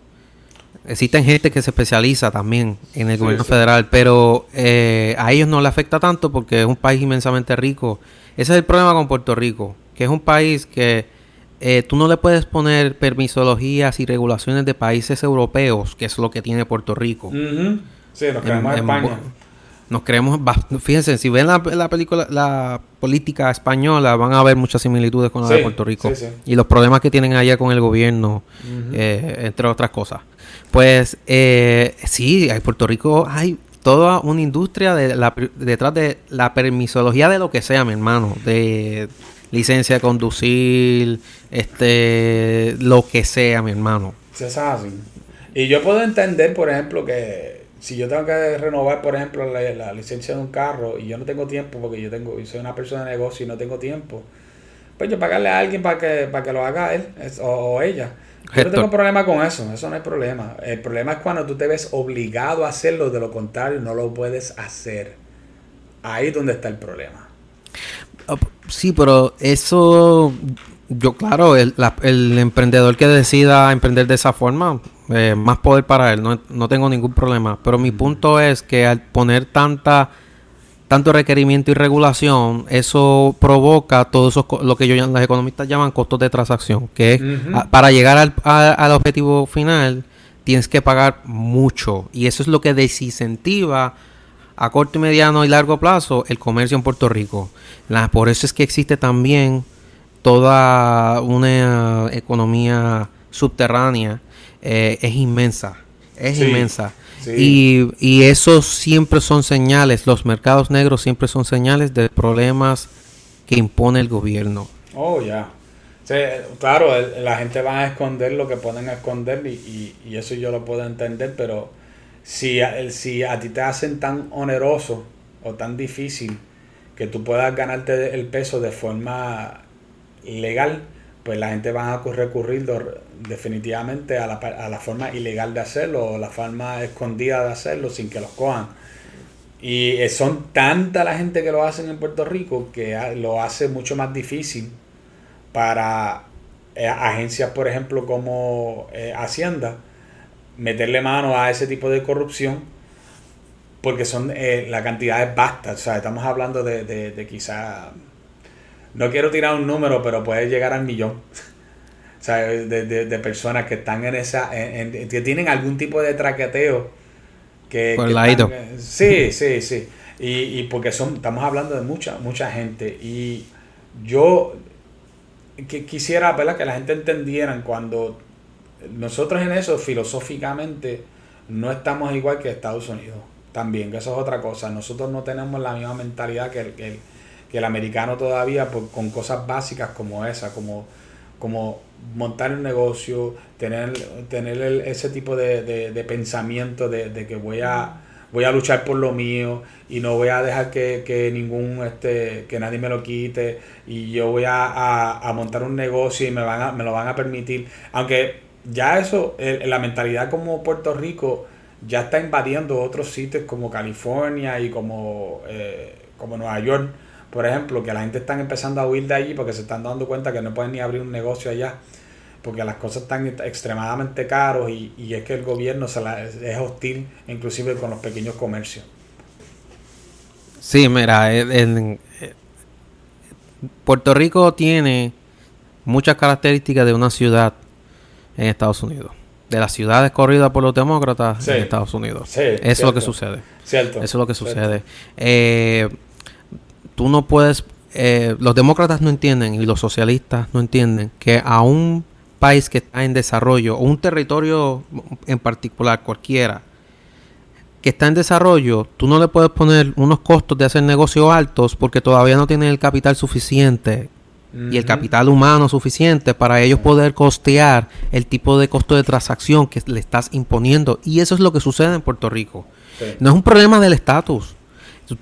Existen gente que se especializa también en el gobierno federal, pero eh, a ellos no le afecta tanto porque es un país inmensamente rico. Ese es el problema con Puerto Rico, que es un país que eh, tú no le puedes poner permisologías y regulaciones de países europeos, que es lo que tiene Puerto Rico. Sí, nos creemos en, España. Nos creemos, fíjense, si ven la, película, la política española, van a ver muchas similitudes con la de Puerto Rico. y los problemas que tienen allá con el gobierno, eh, entre otras cosas. Pues eh, sí, en Puerto Rico hay toda una industria de la, detrás de la permisología de lo que sea, mi hermano, de licencia de conducir, este, lo que sea, mi hermano. Se sabe. Y yo puedo entender, por ejemplo, que si yo tengo que renovar, por ejemplo, la, licencia de un carro y yo no tengo tiempo porque yo tengo, soy una persona de negocio y no tengo tiempo, pues yo pagarle a alguien para que, para que lo haga él o ella. Yo no tengo problema con eso, eso no hay problema. El problema es cuando tú te ves obligado a hacerlo, de lo contrario no lo puedes hacer. Ahí es donde está el problema. Sí, pero eso, yo claro, el, emprendedor que decida emprender de esa forma, eh, más poder para él, no, tengo ningún problema. Pero mi punto es que al poner tanta tanto requerimiento y regulación, eso provoca todo eso, lo que yo, los economistas llaman costos de transacción, que es para llegar al, al, objetivo final tienes que pagar mucho. Y eso es lo que desincentiva a corto, mediano y largo plazo el comercio en Puerto Rico. por eso es que existe también toda una economía subterránea, eh, es inmensa, es inmensa. Y, y eso siempre son señales, los mercados negros siempre son señales de problemas que impone el gobierno. Oh, ya. claro, la gente va a esconder lo que pueden esconder y, y, eso yo lo puedo entender, pero si, si a ti te hacen tan oneroso o tan difícil que tú puedas ganarte el peso de forma legal, pues la gente va a recurrir definitivamente a la, a la forma ilegal de hacerlo o la forma escondida de hacerlo sin que los cojan. Y eh, son tanta la gente que lo hacen en Puerto Rico que lo hace mucho más difícil para eh, agencias, por ejemplo, como eh, Hacienda, meterle mano a ese tipo de corrupción porque son la cantidad es basta. O sea, estamos hablando de, de, de quizá no quiero tirar un número, pero puede llegar al millón. [laughs] O sea, de, personas que están en esa, que tienen algún tipo de traqueteo. Que, Por el sí, sí, sí. Y, y, porque son, estamos hablando de mucha, mucha gente. Y yo que quisiera ¿verdad? que la gente entendiera cuando nosotros en eso filosóficamente no estamos igual que Estados Unidos. También, que eso es otra cosa. Nosotros no tenemos la misma mentalidad que el, que el que el americano todavía pues, con cosas básicas como esa, como, como montar un negocio, tener, tener ese tipo de, pensamiento de, que voy a voy a luchar por lo mío y no voy a dejar que, ningún este que nadie me lo quite y yo voy a, montar un negocio y me van a, me lo van a permitir aunque ya eso la mentalidad como Puerto Rico ya está invadiendo otros sitios como California y como eh, como Nueva York por ejemplo, que la gente está empezando a huir de allí porque se están dando cuenta que no pueden ni abrir un negocio allá, porque las cosas están extremadamente caros y, y es que el gobierno se la, es hostil inclusive con los pequeños comercios. Sí, mira, en, Puerto Rico tiene muchas características de una ciudad en Estados Unidos. De las ciudades corridas por los demócratas en Estados Unidos. Eso es lo que sucede. Cierto. Eso es lo que sucede. Eh, tú no puedes, eh, los demócratas no entienden y los socialistas no entienden que a un país que está en desarrollo, o un territorio en particular, cualquiera, que está en desarrollo, tú no le puedes poner unos costos de hacer negocios altos porque todavía no tienen el capital suficiente y el capital humano suficiente para ellos poder costear el tipo de costo de transacción que le estás imponiendo. Y eso es lo que sucede en Puerto Rico. No es un problema del estatus.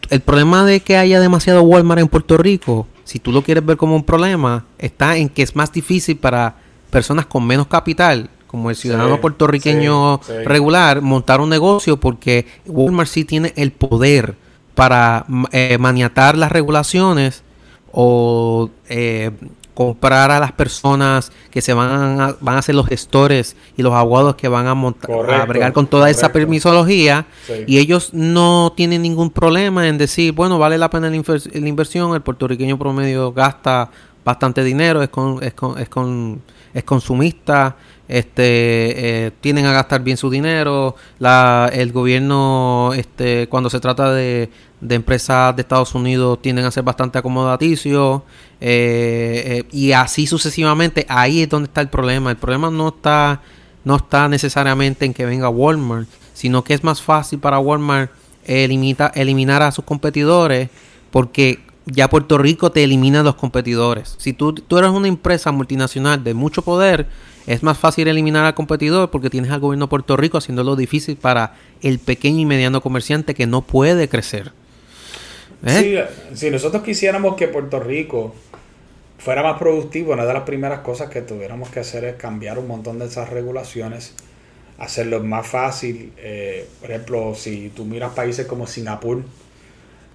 El problema de que haya demasiado Walmart en Puerto Rico, si tú lo quieres ver como un problema, está en que es más difícil para personas con menos capital, como el ciudadano puertorriqueño regular, montar un negocio porque Walmart sí tiene el poder para eh, maniatar las regulaciones o eh, comprar a las personas que se van a, van a ser los gestores y los abogados que van a montar a bregar con toda esa permisología y ellos no tienen ningún problema en decir, bueno, vale la pena la, inversión, el puertorriqueño promedio gasta bastante dinero, es con, es con, es con es consumista, este, eh, tienen a gastar bien su dinero, el gobierno, este, cuando se trata de, empresas de Estados Unidos, tienden a ser bastante acomodaticios, eh, eh, y así sucesivamente, ahí es donde está el problema. El problema no está, no está necesariamente en que venga Walmart, sino que es más fácil para Walmart eliminar a sus competidores, porque ya Puerto Rico te elimina los competidores. Si tú, tú eres una empresa multinacional de mucho poder, es más fácil eliminar al competidor porque tienes al gobierno de Puerto Rico haciéndolo difícil para el pequeño y mediano comerciante que no puede crecer. ¿Eh? si nosotros quisiéramos que Puerto Rico fuera más productivo, una de las primeras cosas que tuviéramos que hacer es cambiar un montón de esas regulaciones, hacerlo más fácil. Eh, por ejemplo, si tú miras países como Singapur,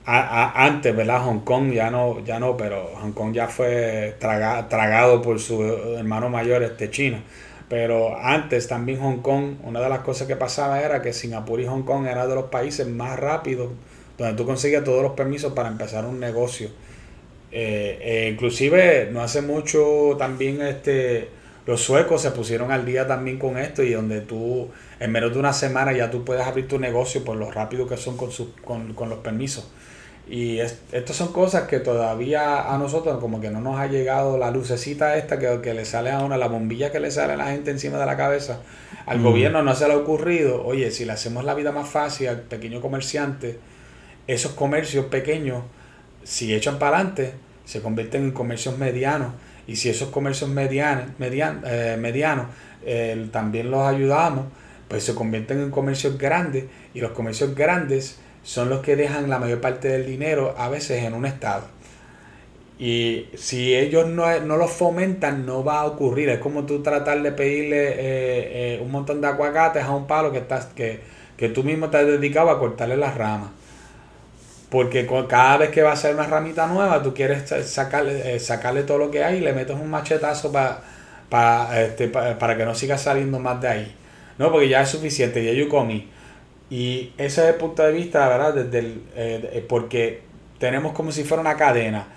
antes, ¿verdad? Hong Kong ya no, ya no, pero Hong Kong ya fue tragado por su hermano mayor, este China. Pero antes también Hong Kong, una de las cosas que pasaba era que Singapur y Hong Kong eran de los países más rápidos donde tú consigues todos los permisos para empezar un negocio. Eh, eh, inclusive no hace mucho también este los suecos se pusieron al día también con esto y donde tú en menos de una semana ya tú puedes abrir tu negocio por lo rápido que son con, con, con los permisos. Y estas son cosas que todavía a nosotros como que no nos ha llegado la lucecita esta que, que le sale a una, la bombilla que le sale a la gente encima de la cabeza. Al mm. gobierno no se le ha ocurrido, oye, si le hacemos la vida más fácil al pequeño comerciante, esos comercios pequeños, si echan para adelante, se convierten en comercios medianos. Y si esos comercios medianos, median, eh, medianos eh, también los ayudamos, pues se convierten en comercios grandes. Y los comercios grandes son los que dejan la mayor parte del dinero a veces en un estado. Y si ellos no, no lo fomentan, no va a ocurrir. Es como tú tratar de pedirle eh, eh, un montón de aguacates a un palo que, estás, que, que tú mismo te has dedicado a cortarle las ramas. Porque cada vez que va a ser una ramita nueva, tú quieres sacarle, eh, sacarle todo lo que hay y le metes un machetazo para para este, para que no siga saliendo más de ahí. No, porque ya es suficiente, ya yo comí. Y ese es el punto de vista, ¿verdad? Desde el, eh, porque tenemos como si fuera una cadena.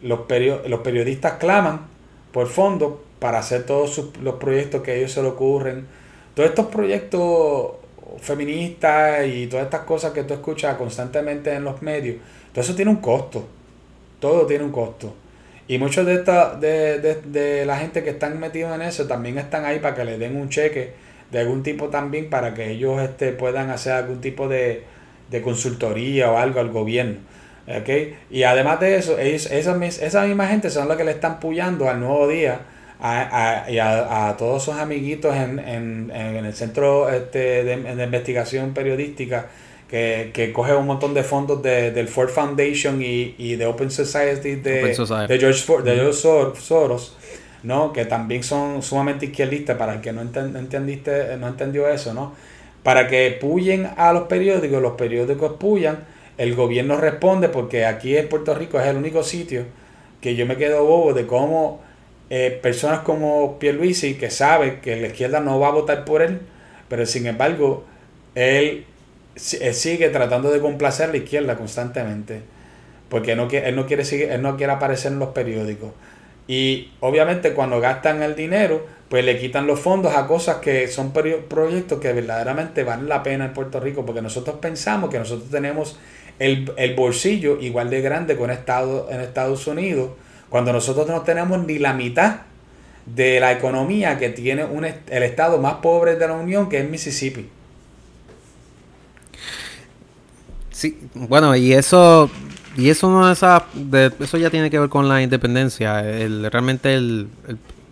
Los, los periodistas claman por fondo para hacer todos los proyectos que a ellos se le ocurren. Todos estos proyectos feministas y todas estas cosas que tú escuchas constantemente en los medios, todo eso tiene un costo. Todo tiene un costo. Y muchos de, esta, de, de, de la gente que están metidos en eso también están ahí para que le den un cheque de algún tipo también para que ellos este, puedan hacer algún tipo de, consultoría o algo al gobierno. ¿okay? Y además de eso, ellos, esa, esa misma gente son los que le están puyando al nuevo día a, a, a, todos sus amiguitos en, en, en el centro este, de, investigación periodística que, que, coge un montón de fondos de, del Ford Foundation y, y de Open Society de, de George, Ford, de George Soros ¿no? que también son sumamente izquierdistas, para el que no entendiste, no entendió eso, ¿no? para que puyen a los periódicos, los periódicos puyan, el gobierno responde, porque aquí en Puerto Rico es el único sitio que yo me quedo bobo de cómo eh, personas como Pierluisi, que sabe que la izquierda no va a votar por él, pero sin embargo, él, sigue tratando de complacer a la izquierda constantemente, porque no, él, no quiere, él no quiere aparecer en los periódicos. Y obviamente cuando gastan el dinero, pues le quitan los fondos a cosas que son proyectos que verdaderamente valen la pena en Puerto Rico, porque nosotros pensamos que nosotros tenemos el, bolsillo igual de grande con Estado, en Estados Unidos, cuando nosotros no tenemos ni la mitad de la economía que tiene un, el estado más pobre de la Unión, que es Mississippi. Sí, bueno, y eso y eso no es de, eso ya tiene que ver con la independencia. El, realmente el,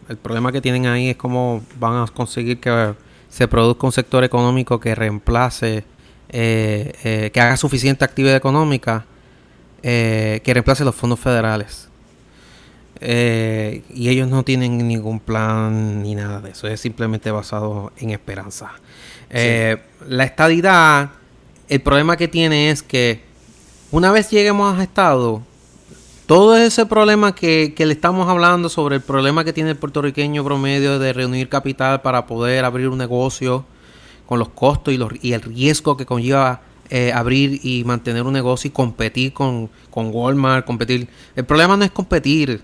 el, problema que tienen ahí es cómo van a conseguir que se produzca un sector económico que reemplace, eh, eh, que haga suficiente actividad económica, eh, que reemplace los fondos federales. y ellos no tienen ningún plan ni nada de eso. Es simplemente basado en esperanza. La estadidad, el problema que tiene es que una vez lleguemos a Estado, todo ese problema que, le estamos hablando sobre el problema que tiene el puertorriqueño promedio de reunir capital para poder abrir un negocio con los costos y, los, y el riesgo que conlleva eh, abrir y mantener un negocio y competir con, con Walmart, competir. El problema no es competir.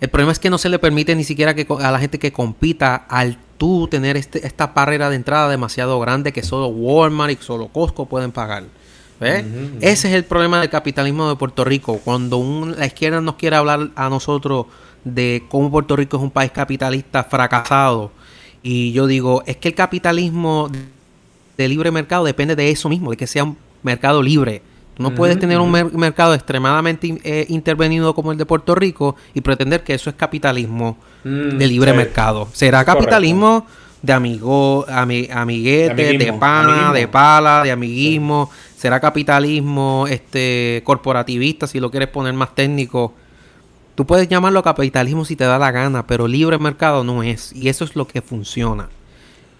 El problema es que no se le permite ni siquiera que a la gente que compita al tú tener este, esta barrera de entrada demasiado grande que solo Walmart y solo Costco pueden pagar. Ese es el problema del capitalismo de Puerto Rico. Cuando la izquierda nos quiere hablar a nosotros de cómo Puerto Rico es un país capitalista fracasado, y yo digo, es que el capitalismo de libre mercado depende de eso mismo, de que sea un mercado libre. Tú no puedes tener un mercado extremadamente eh, intervenido como el de Puerto Rico y pretender que eso es capitalismo mm, de libre mercado. Será capitalismo de amigo, amiguete, de, pana, de pala, de amiguismo será capitalismo este corporativista si lo quieres poner más técnico. Tú puedes llamarlo capitalismo si te da la gana, pero libre mercado no es y eso es lo que funciona.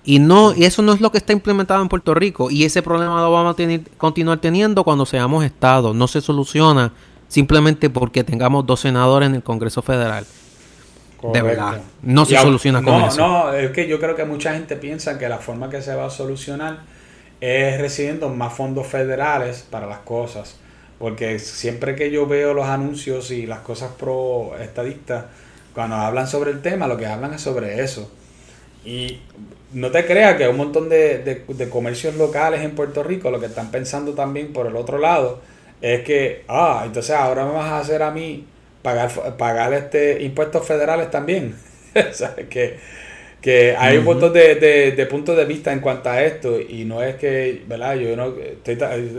Y no y eso no es lo que está implementado en Puerto Rico y ese problema lo vamos a tener, continuar teniendo cuando seamos estado, no se soluciona simplemente porque tengamos dos senadores en el Congreso Federal. De verdad, no se soluciona con eso. No, es que yo creo que mucha gente piensa que la forma que se va a solucionar es recibiendo más fondos federales para las cosas. Porque siempre que yo veo los anuncios y las cosas pro estadistas, cuando hablan sobre el tema, lo que hablan es sobre eso. Y no te creas que un montón de, de, comercios locales en Puerto Rico lo que están pensando también por el otro lado es que, ah, entonces ahora me vas a hacer a mí pagar, pagar este impuestos federales también. [laughs] Que, que hay un montón de, de, puntos de vista en cuanto a esto y no es que, ¿verdad? Yo no estoy,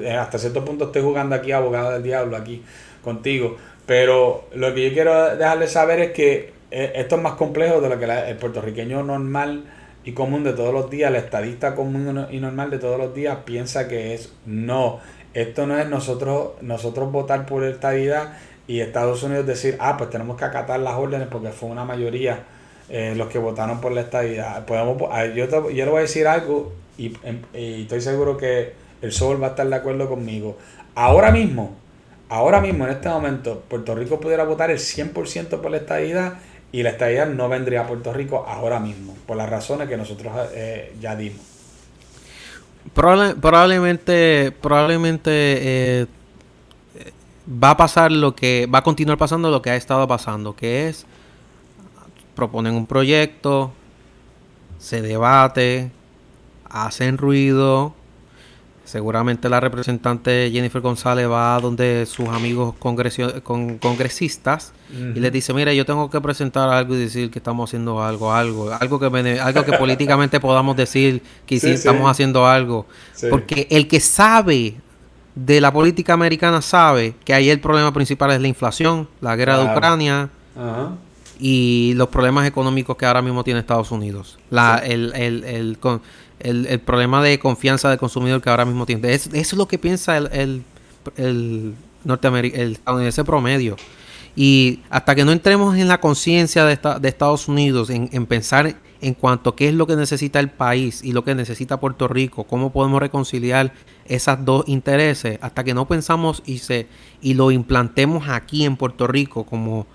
hasta cierto punto estoy jugando aquí abogado del diablo aquí contigo, pero lo que yo quiero dejarles saber es que eh, esto es más complejo de lo que el puertorriqueño normal y común de todos los días, el estadista común y normal de todos los días piensa que es no. Esto no es nosotros, nosotros votar por estadidad y Estados Unidos decir, ah, pues tenemos que acatar las órdenes porque fue una mayoría eh, los que votaron por la estadidad. Podemos, yo, yo le voy a decir algo y, em, y, estoy seguro que el Sol va a estar de acuerdo conmigo. Ahora mismo, ahora mismo en este momento, Puerto Rico pudiera votar el 100% por la estadidad y la estadidad no vendría a Puerto Rico ahora mismo, por las razones que nosotros eh, ya dimos. probablemente, probablemente eh, va a pasar lo que, va a continuar pasando lo que ha estado pasando, que es proponen un proyecto, se debate, hacen ruido. Seguramente la representante Jennifer González va a donde sus amigos con congresistas y les dice, mira, yo tengo que presentar algo y decir que estamos haciendo algo, algo, algo que, algo que [laughs] políticamente podamos decir que sí, estamos haciendo algo. Porque el que sabe de la política americana sabe que ahí el problema principal es la inflación, la guerra de Ucrania, y los problemas económicos que ahora mismo tiene Estados Unidos. La, el, el, el, el, problema de confianza del consumidor que ahora mismo tiene. eso es lo que piensa el, el, el, el estadounidense promedio. Y hasta que no entremos en la conciencia de, de, Estados Unidos, en, en, pensar en cuanto a qué es lo que necesita el país y lo que necesita Puerto Rico, cómo podemos reconciliar esas dos intereses, hasta que no pensamos y, se, y lo implantemos aquí en Puerto Rico como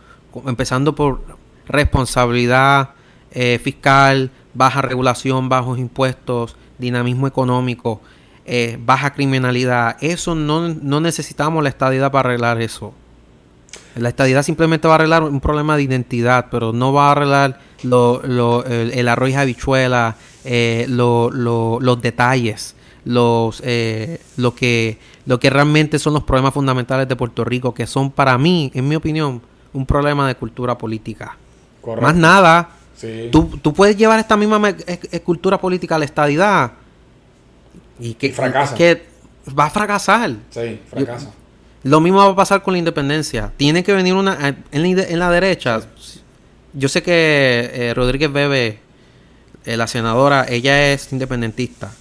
empezando por responsabilidad eh, fiscal, baja regulación, bajos impuestos, dinamismo económico, eh, baja criminalidad. Eso no, no necesitamos la estadidad para arreglar eso. La estadidad simplemente va a arreglar un problema de identidad, pero no va a arreglar lo, lo, el, arroz y habichuela, eh, los detalles, los, lo, que, lo que realmente son los problemas fundamentales de Puerto Rico, que son para mí, en mi opinión, un problema de cultura política. Más nada. Tú, puedes llevar esta misma cultura política a la estadidad y que, fracasa. que va a fracasar. Sí, fracasa. Lo mismo va a pasar con la independencia. Tiene que venir una... En la, derecha, yo sé que eh, Rodríguez Bebe, eh, la senadora, ella es independentista.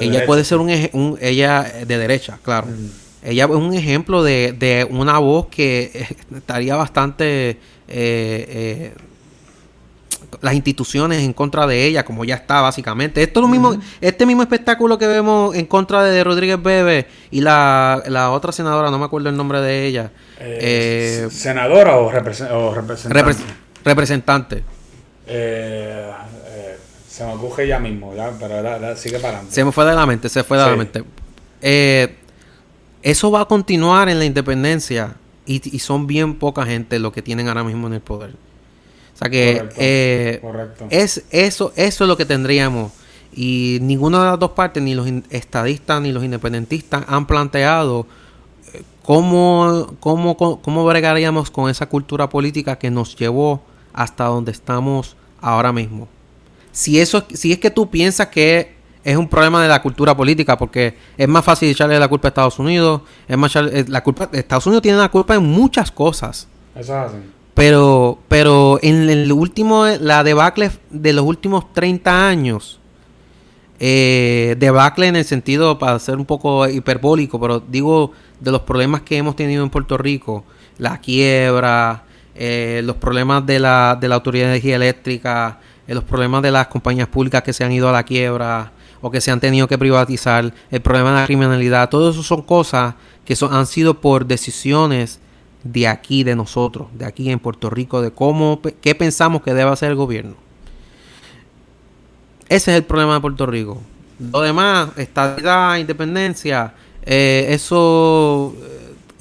ella puede ser un, un, Ella de derecha, claro. Ella es un ejemplo de, una voz que eh, estaría bastante... Eh, eh, las instituciones en contra de ella, como ya está básicamente. Esto es lo mismo, este mismo espectáculo que vemos en contra de Rodríguez Bebe y la, otra senadora, no me acuerdo el nombre de ella. ¿Senadora o, representante? representante. se me ocurre ya mismo, pero sigue parando. Se me fue de la mente, se fue de la mente. Eh, eso va a continuar en la independencia y, son bien poca gente lo que tienen ahora mismo en el poder. O sea que eh, es eso, eso es lo que tendríamos. Y ninguna de las dos partes, ni los estadistas ni los independentistas, han planteado eh, cómo, cómo, cómo bregaríamos con esa cultura política que nos llevó hasta donde estamos ahora mismo. Si eso, si es que tú piensas que es un problema de la cultura política porque es más fácil echarle la culpa a Estados Unidos, es más eh, la culpa Estados Unidos tiene la culpa en muchas cosas. Eso es así. Pero pero en el último la debacle de los últimos 30 años eh, debacle en el sentido para ser un poco hiperbólico, pero digo de los problemas que hemos tenido en Puerto Rico, la quiebra, eh, los problemas de la, de la Autoridad de Energía Eléctrica, eh, los problemas de las compañías públicas que se han ido a la quiebra, o que se han tenido que privatizar, el problema de la criminalidad, todo eso son cosas que son, han sido por decisiones de aquí, de nosotros, de aquí en Puerto Rico, de cómo, qué pensamos que debe hacer el gobierno. Ese es el problema de Puerto Rico. Lo demás, estabilidad, independencia, eh, eso,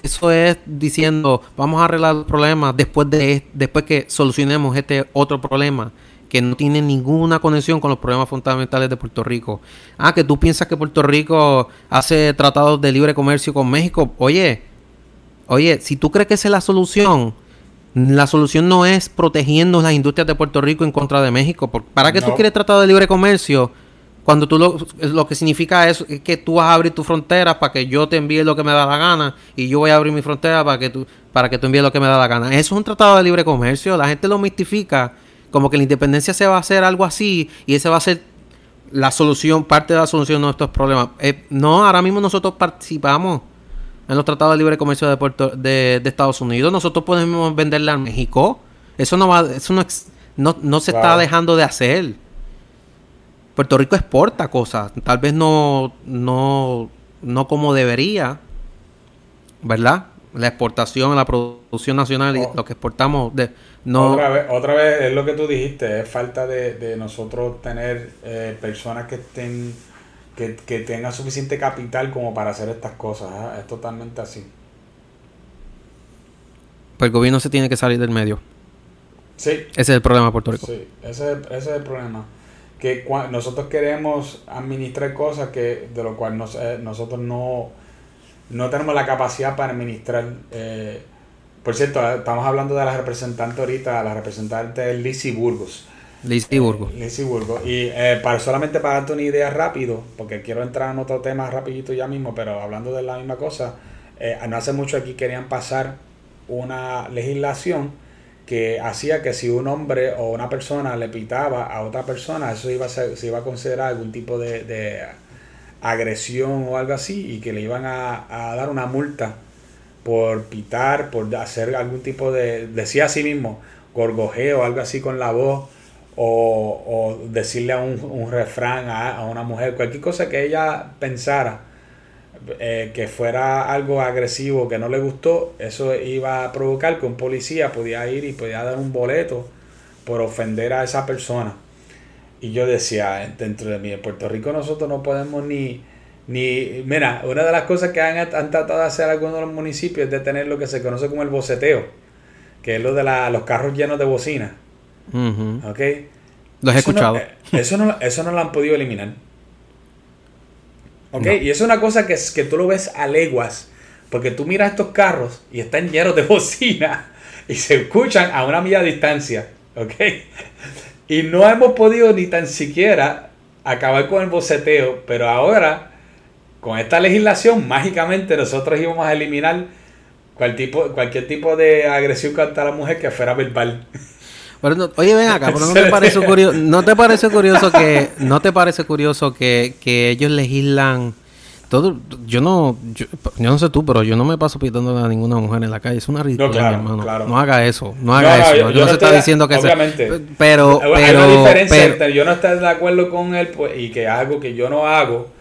eso es diciendo, vamos a arreglar los problemas después, de, después que solucionemos este otro problema que no tiene ninguna conexión con los problemas fundamentales de Puerto Rico. Ah, que tú piensas que Puerto Rico hace tratados de libre comercio con México. Oye, oye, si tú crees que esa es la solución, la solución no es protegiendo las industrias de Puerto Rico en contra de México. ¿Para qué tú quieres tratado de libre comercio? Cuando tú lo, lo que significa es, es, que tú vas a abrir tu frontera para que yo te envíe lo que me da la gana y yo voy a abrir mi frontera para que tú para que tú envíes lo que me da la gana. Eso es un tratado de libre comercio. La gente lo mistifica como que la independencia se va a hacer algo así y ese va a ser la solución, parte de la solución de nuestros problemas. Eh, no, ahora mismo nosotros participamos en los tratados de libre comercio de, Puerto, de, Estados Unidos. Nosotros podemos venderle a México. Eso no va, eso no, no, se está dejando de hacer. Puerto Rico exporta cosas, tal vez no, no, no como debería, ¿verdad? La exportación, la producción nacional y oh. lo que exportamos de, otra, vez, otra vez es lo que tú dijiste, es falta de, nosotros tener eh, personas que estén que, que tengan suficiente capital como para hacer estas cosas. Es totalmente así. Pues el gobierno se tiene que salir del medio. Sí. Ese es el problema de Puerto Rico. Sí, ese, ese es el problema. Que nosotros queremos administrar cosas que de lo cual eh, nosotros no, no tenemos la capacidad para administrar. Eh, por cierto, estamos hablando de la representante ahorita, la representante es Lizzie Burgos. Lizzie Burgos. Y eh, para solamente para darte una idea rápido, porque quiero entrar en otro tema rapidito ya mismo, pero hablando de la misma cosa, eh, no hace mucho aquí querían pasar una legislación que hacía que si un hombre o una persona le pitaba a otra persona, eso iba a ser, se iba a considerar algún tipo de, agresión o algo así y que le iban a, a dar una multa por pitar, por hacer algún tipo de, decía así mismo, gorgojeo, algo así con la voz, o, decirle a un, refrán a, una mujer, cualquier cosa que ella pensara eh, que fuera algo agresivo, que no le gustó, eso iba a provocar que un policía podía ir y podía dar un boleto por ofender a esa persona. Y yo decía, dentro de mí, en Puerto Rico nosotros no podemos ni ni, mira, una de las cosas que han, tratado de hacer algunos de los municipios es de tener lo que se conoce como el boceteo, que es lo de los carros llenos de bocina. ¿Ok? Lo he escuchado. Eh, eso, no, eso no lo han podido eliminar. ¿Ok? Y es una cosa que, que tú lo ves a leguas, porque tú miras estos carros y están llenos de [laughs] bocina y se escuchan a una milla de distancia. ¿Ok? Y no hemos podido ni tan siquiera acabar con el boceteo, pero ahora con esta legislación, mágicamente nosotros íbamos a eliminar tipo, cualquier tipo de agresión contra la mujer que fuera verbal. [laughs] oye, ven acá, pero no te [laughs] parece curioso, no te parece curioso que, no te parece curioso que, ellos legislan todo, yo no, yo, no sé tú, pero yo no me paso pitando a ninguna mujer en la calle, es una ridícula, hermano. No haga eso, no haga eso. Yo, no, se está diciendo que obviamente, pero, pero, hay una diferencia yo no estoy de acuerdo con él pues, y que algo que yo no hago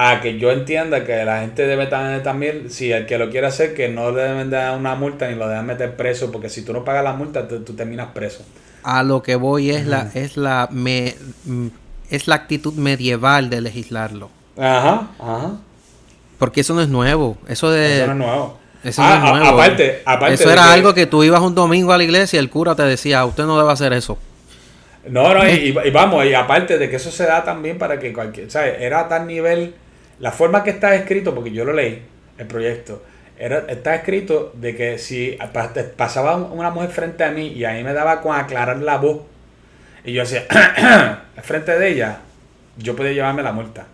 a que yo entienda que la gente debe tener también, si el que lo quiere hacer, que no le deben dar una multa ni lo deben meter preso, porque si tú no pagas la multa, tú, terminas preso. A lo que voy es la, es la me, es la actitud medieval de legislarlo. Ajá, ajá. Porque eso no es nuevo. Eso de. Eso no es nuevo. Eso no es nuevo. Aparte, aparte eso era algo que tú ibas un domingo a la iglesia y el cura te decía, usted no debe hacer eso. No, no, y, y, vamos, y aparte de que eso se da también para que cualquier, ¿sabes? Era a tal nivel la forma que está escrito, porque yo lo leí, el proyecto, era, está escrito de que si pasaba una mujer frente a mí y a mí me daba con aclarar la voz, y yo hacía [coughs] frente de ella, yo podía llevarme la multa.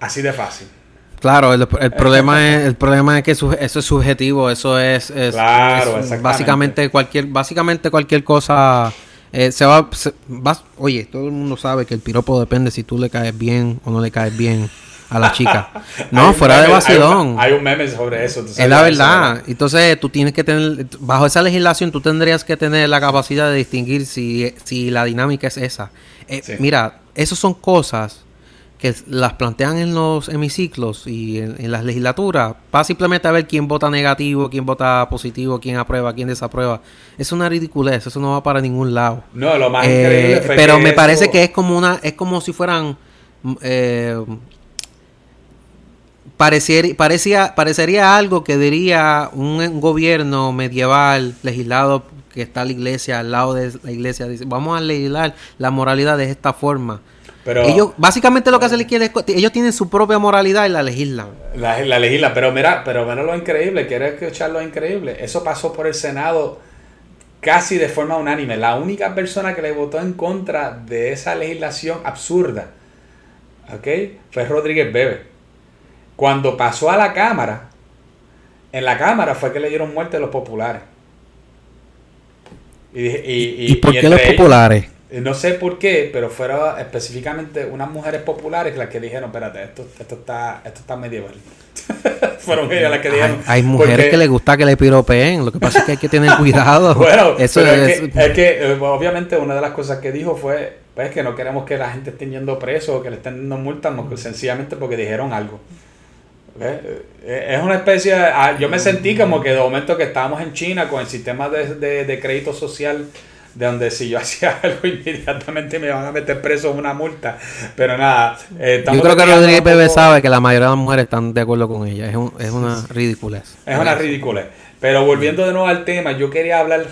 Así de fácil. Claro, el, problema es el problema es que eso es subjetivo, eso es, claro, básicamente cualquier básicamente cualquier cosa eh, se va, oye, todo el mundo sabe que el piropo depende si tú le caes bien o no le caes bien a la chica. [laughs] No, fuera de vacilón. Hay un, meme sobre eso. Es la verdad. Entonces, tú tienes que tener, bajo esa legislación, tú tendrías que tener la capacidad de distinguir si, si la dinámica es esa. Eh, mira, esas son cosas que las plantean en los hemiciclos y en, las legislaturas, para simplemente a ver quién vota negativo, quién vota positivo, quién aprueba, quién desaprueba. Es una ridiculez, eso no va para ningún lado. No, lo más increíble eh, Pero me parece que es como una, es como si fueran eh, pareciera, parecía, parecería algo que diría un, gobierno medieval legislado que está la iglesia al lado de la iglesia. Dice, vamos a legislar la moralidad de esta forma. Pero, ellos, básicamente lo que hace la izquierda es ellos tienen su propia moralidad y la legislan. La, la legislan, pero mira, pero mira lo increíble, ¿quieres escuchar lo increíble? Eso pasó por el Senado casi de forma unánime. La única persona que le votó en contra de esa legislación absurda, ¿ok? Fue Rodríguez Bebe. Cuando pasó a la Cámara, en la Cámara fue que le dieron muerte a los populares. Y, por qué los populares? No sé por qué, pero fueron específicamente unas mujeres populares las que dijeron, espérate, esto, esto está, esto está medieval. [laughs] fueron ellas las que dijeron. Hay, mujeres que les gusta que le piropeen, lo que pasa es que hay que tener cuidado. [laughs] bueno, [laughs] Eso es, que, eh, obviamente una de las cosas que dijo fue pues que no queremos que la gente esté yendo preso o que le estén dando multas, sencillamente porque dijeron algo. Eh, es una especie, ah, yo me sentí como que de momento que estábamos en China con el sistema de, de, crédito social, de donde si yo [laughs] hacía algo inmediatamente me van a meter preso una multa. Pero nada, eh, yo creo que Rodríguez Pepe sabe que la mayoría de las mujeres están de acuerdo con ella. Es, es una ridícula. Es una ridícula. Pero volviendo de nuevo al tema, yo quería hablar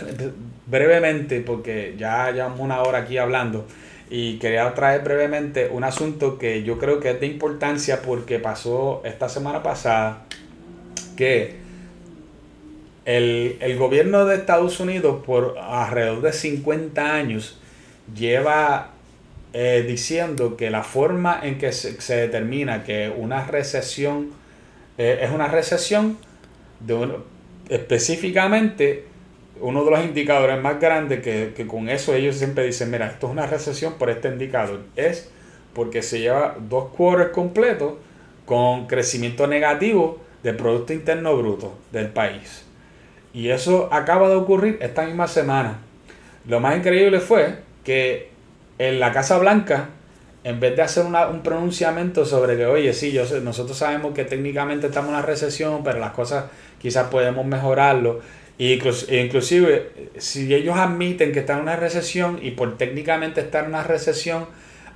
brevemente, porque ya llevamos una hora aquí hablando y quería traer brevemente un asunto que yo creo que es de importancia porque pasó esta semana pasada que el, gobierno de Estados Unidos por alrededor de 50 años lleva eh, diciendo que la forma en que se, determina que una recesión eh, es una recesión de específicamente uno de los indicadores más grandes que, con eso ellos siempre dicen, mira, esto es una recesión por este indicador, es porque se lleva dos quarters completos con crecimiento negativo del Producto Interno Bruto del país. Y eso acaba de ocurrir esta misma semana. Lo más increíble fue que en la Casa Blanca, en vez de hacer un pronunciamiento sobre que, oye, sí, yo nosotros sabemos que técnicamente estamos en una recesión, pero las cosas quizás podemos mejorarlo, inclusive, si ellos admiten que están en una recesión y por técnicamente estar en una recesión,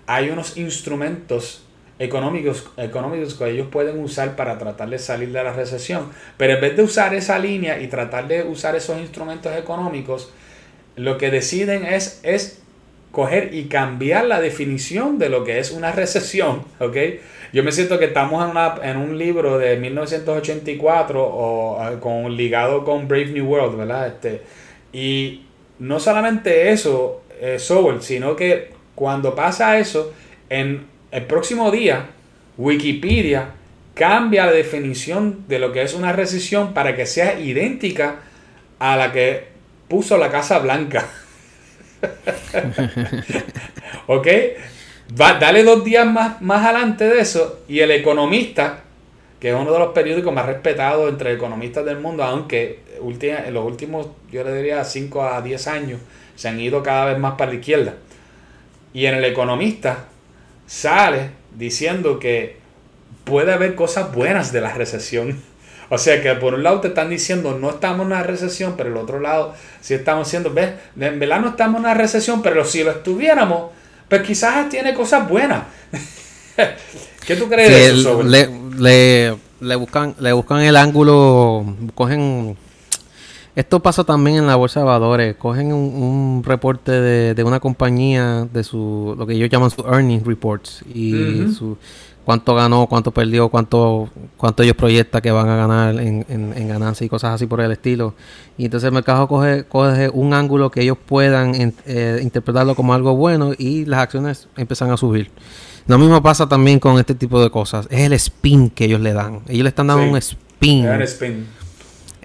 hay unos instrumentos económicos, económicos que ellos pueden usar para tratar de salir de la recesión. Pero en vez de usar esa línea y tratar de usar esos instrumentos económicos, lo que deciden es, es coger y cambiar la definición de lo que es una recesión, [laughs] ¿ok? Yo me siento que estamos en, una, en un libro de 1984 o ah, con, ligado con Brave New World, ¿verdad? Este, y no solamente eso, eh, sino que cuando pasa eso, en el próximo día, Wikipedia cambia la definición de lo que es una recesión para que sea idéntica a la que puso la Casa Blanca. [laughs] ¿Ok? dale dos días más, más adelante de eso y el economista, que es uno de los periódicos más respetados entre economistas del mundo, aunque en los últimos, yo le diría 5 a 10 años, se han ido cada vez más para la izquierda. Y en el economista sale diciendo que puede haber cosas buenas de la recesión. [laughs] O sea que por un lado te están diciendo no estamos en una recesión, pero el otro lado sí estamos siendo, ves, en verdad no estamos en una recesión, pero si lo estuviéramos, pues quizás tiene cosas buenas. [laughs] ¿Qué tú crees de eso? Le, le, le, buscan, le buscan el ángulo, cogen... Esto pasa también en la bolsa de valores. Cogen un, reporte de, de, una compañía, de su lo que ellos llaman sus earnings reports y su cuánto ganó, cuánto perdió, cuánto, cuánto ellos proyectan que van a ganar en, en, ganancia y cosas así por el estilo. Y entonces el mercado coge, coge un ángulo que ellos puedan eh, interpretarlo como algo bueno y las acciones empiezan a subir. Lo mismo pasa también con este tipo de cosas. Es el spin que ellos le dan. Ellos le están dando un spin. spin.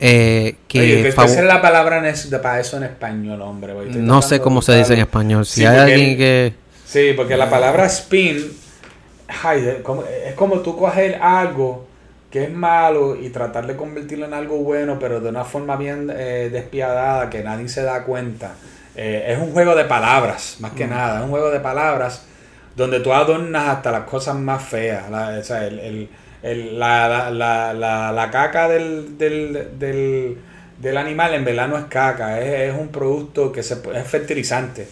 Eh, que Oye, la palabra para eso en español, hombre? No sé cómo se dice en español. Si hay alguien que... Sí, porque la palabra spin es como tú coger algo que es malo y tratar de convertirlo en algo bueno, pero de una forma bien eh, despiadada que nadie se da cuenta. Eh, es un juego de palabras, más que mm. nada. Es un juego de palabras donde tú adornas hasta las cosas más feas. La, o sea, el, el, la, la, la, la, caca del, del, del, del, animal en verdad no es caca, es, es un producto que se, es fertilizante.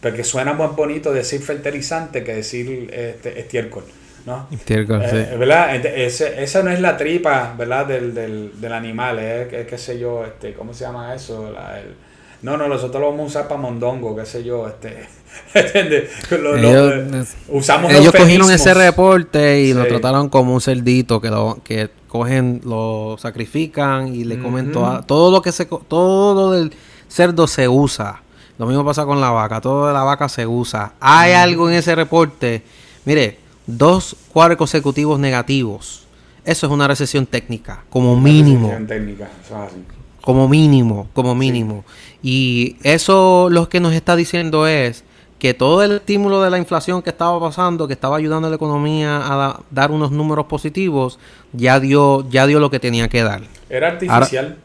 Porque suena más bonito decir fertilizante que decir este, estiércol. ¿no? Estiércol, sí. Eh, ¿Verdad? Ese, esa no es la tripa, ¿verdad? Del, del, del animal, es, qué sé yo, este, ¿cómo se llama eso? La, el, no, no, nosotros lo vamos a usar para mondongo, qué sé yo, este. [laughs] ¿Entiendes? ellos, usamos ellos cogieron ese reporte y lo trataron como un cerdito que lo que cogen, lo sacrifican y le comen todo lo que se todo del cerdo se usa. Lo mismo pasa con la vaca, todo de la vaca se usa. Hay algo en ese reporte. Mire, dos cuadros consecutivos negativos. Eso es una recesión técnica, como mínimo. Recesión técnica, eso es así. Como mínimo, como mínimo. Y eso lo que nos está diciendo es que todo el estímulo de la inflación que estaba pasando, que estaba ayudando a la economía a dar unos números positivos, ya dio, ya dio lo que tenía que dar. Era artificial.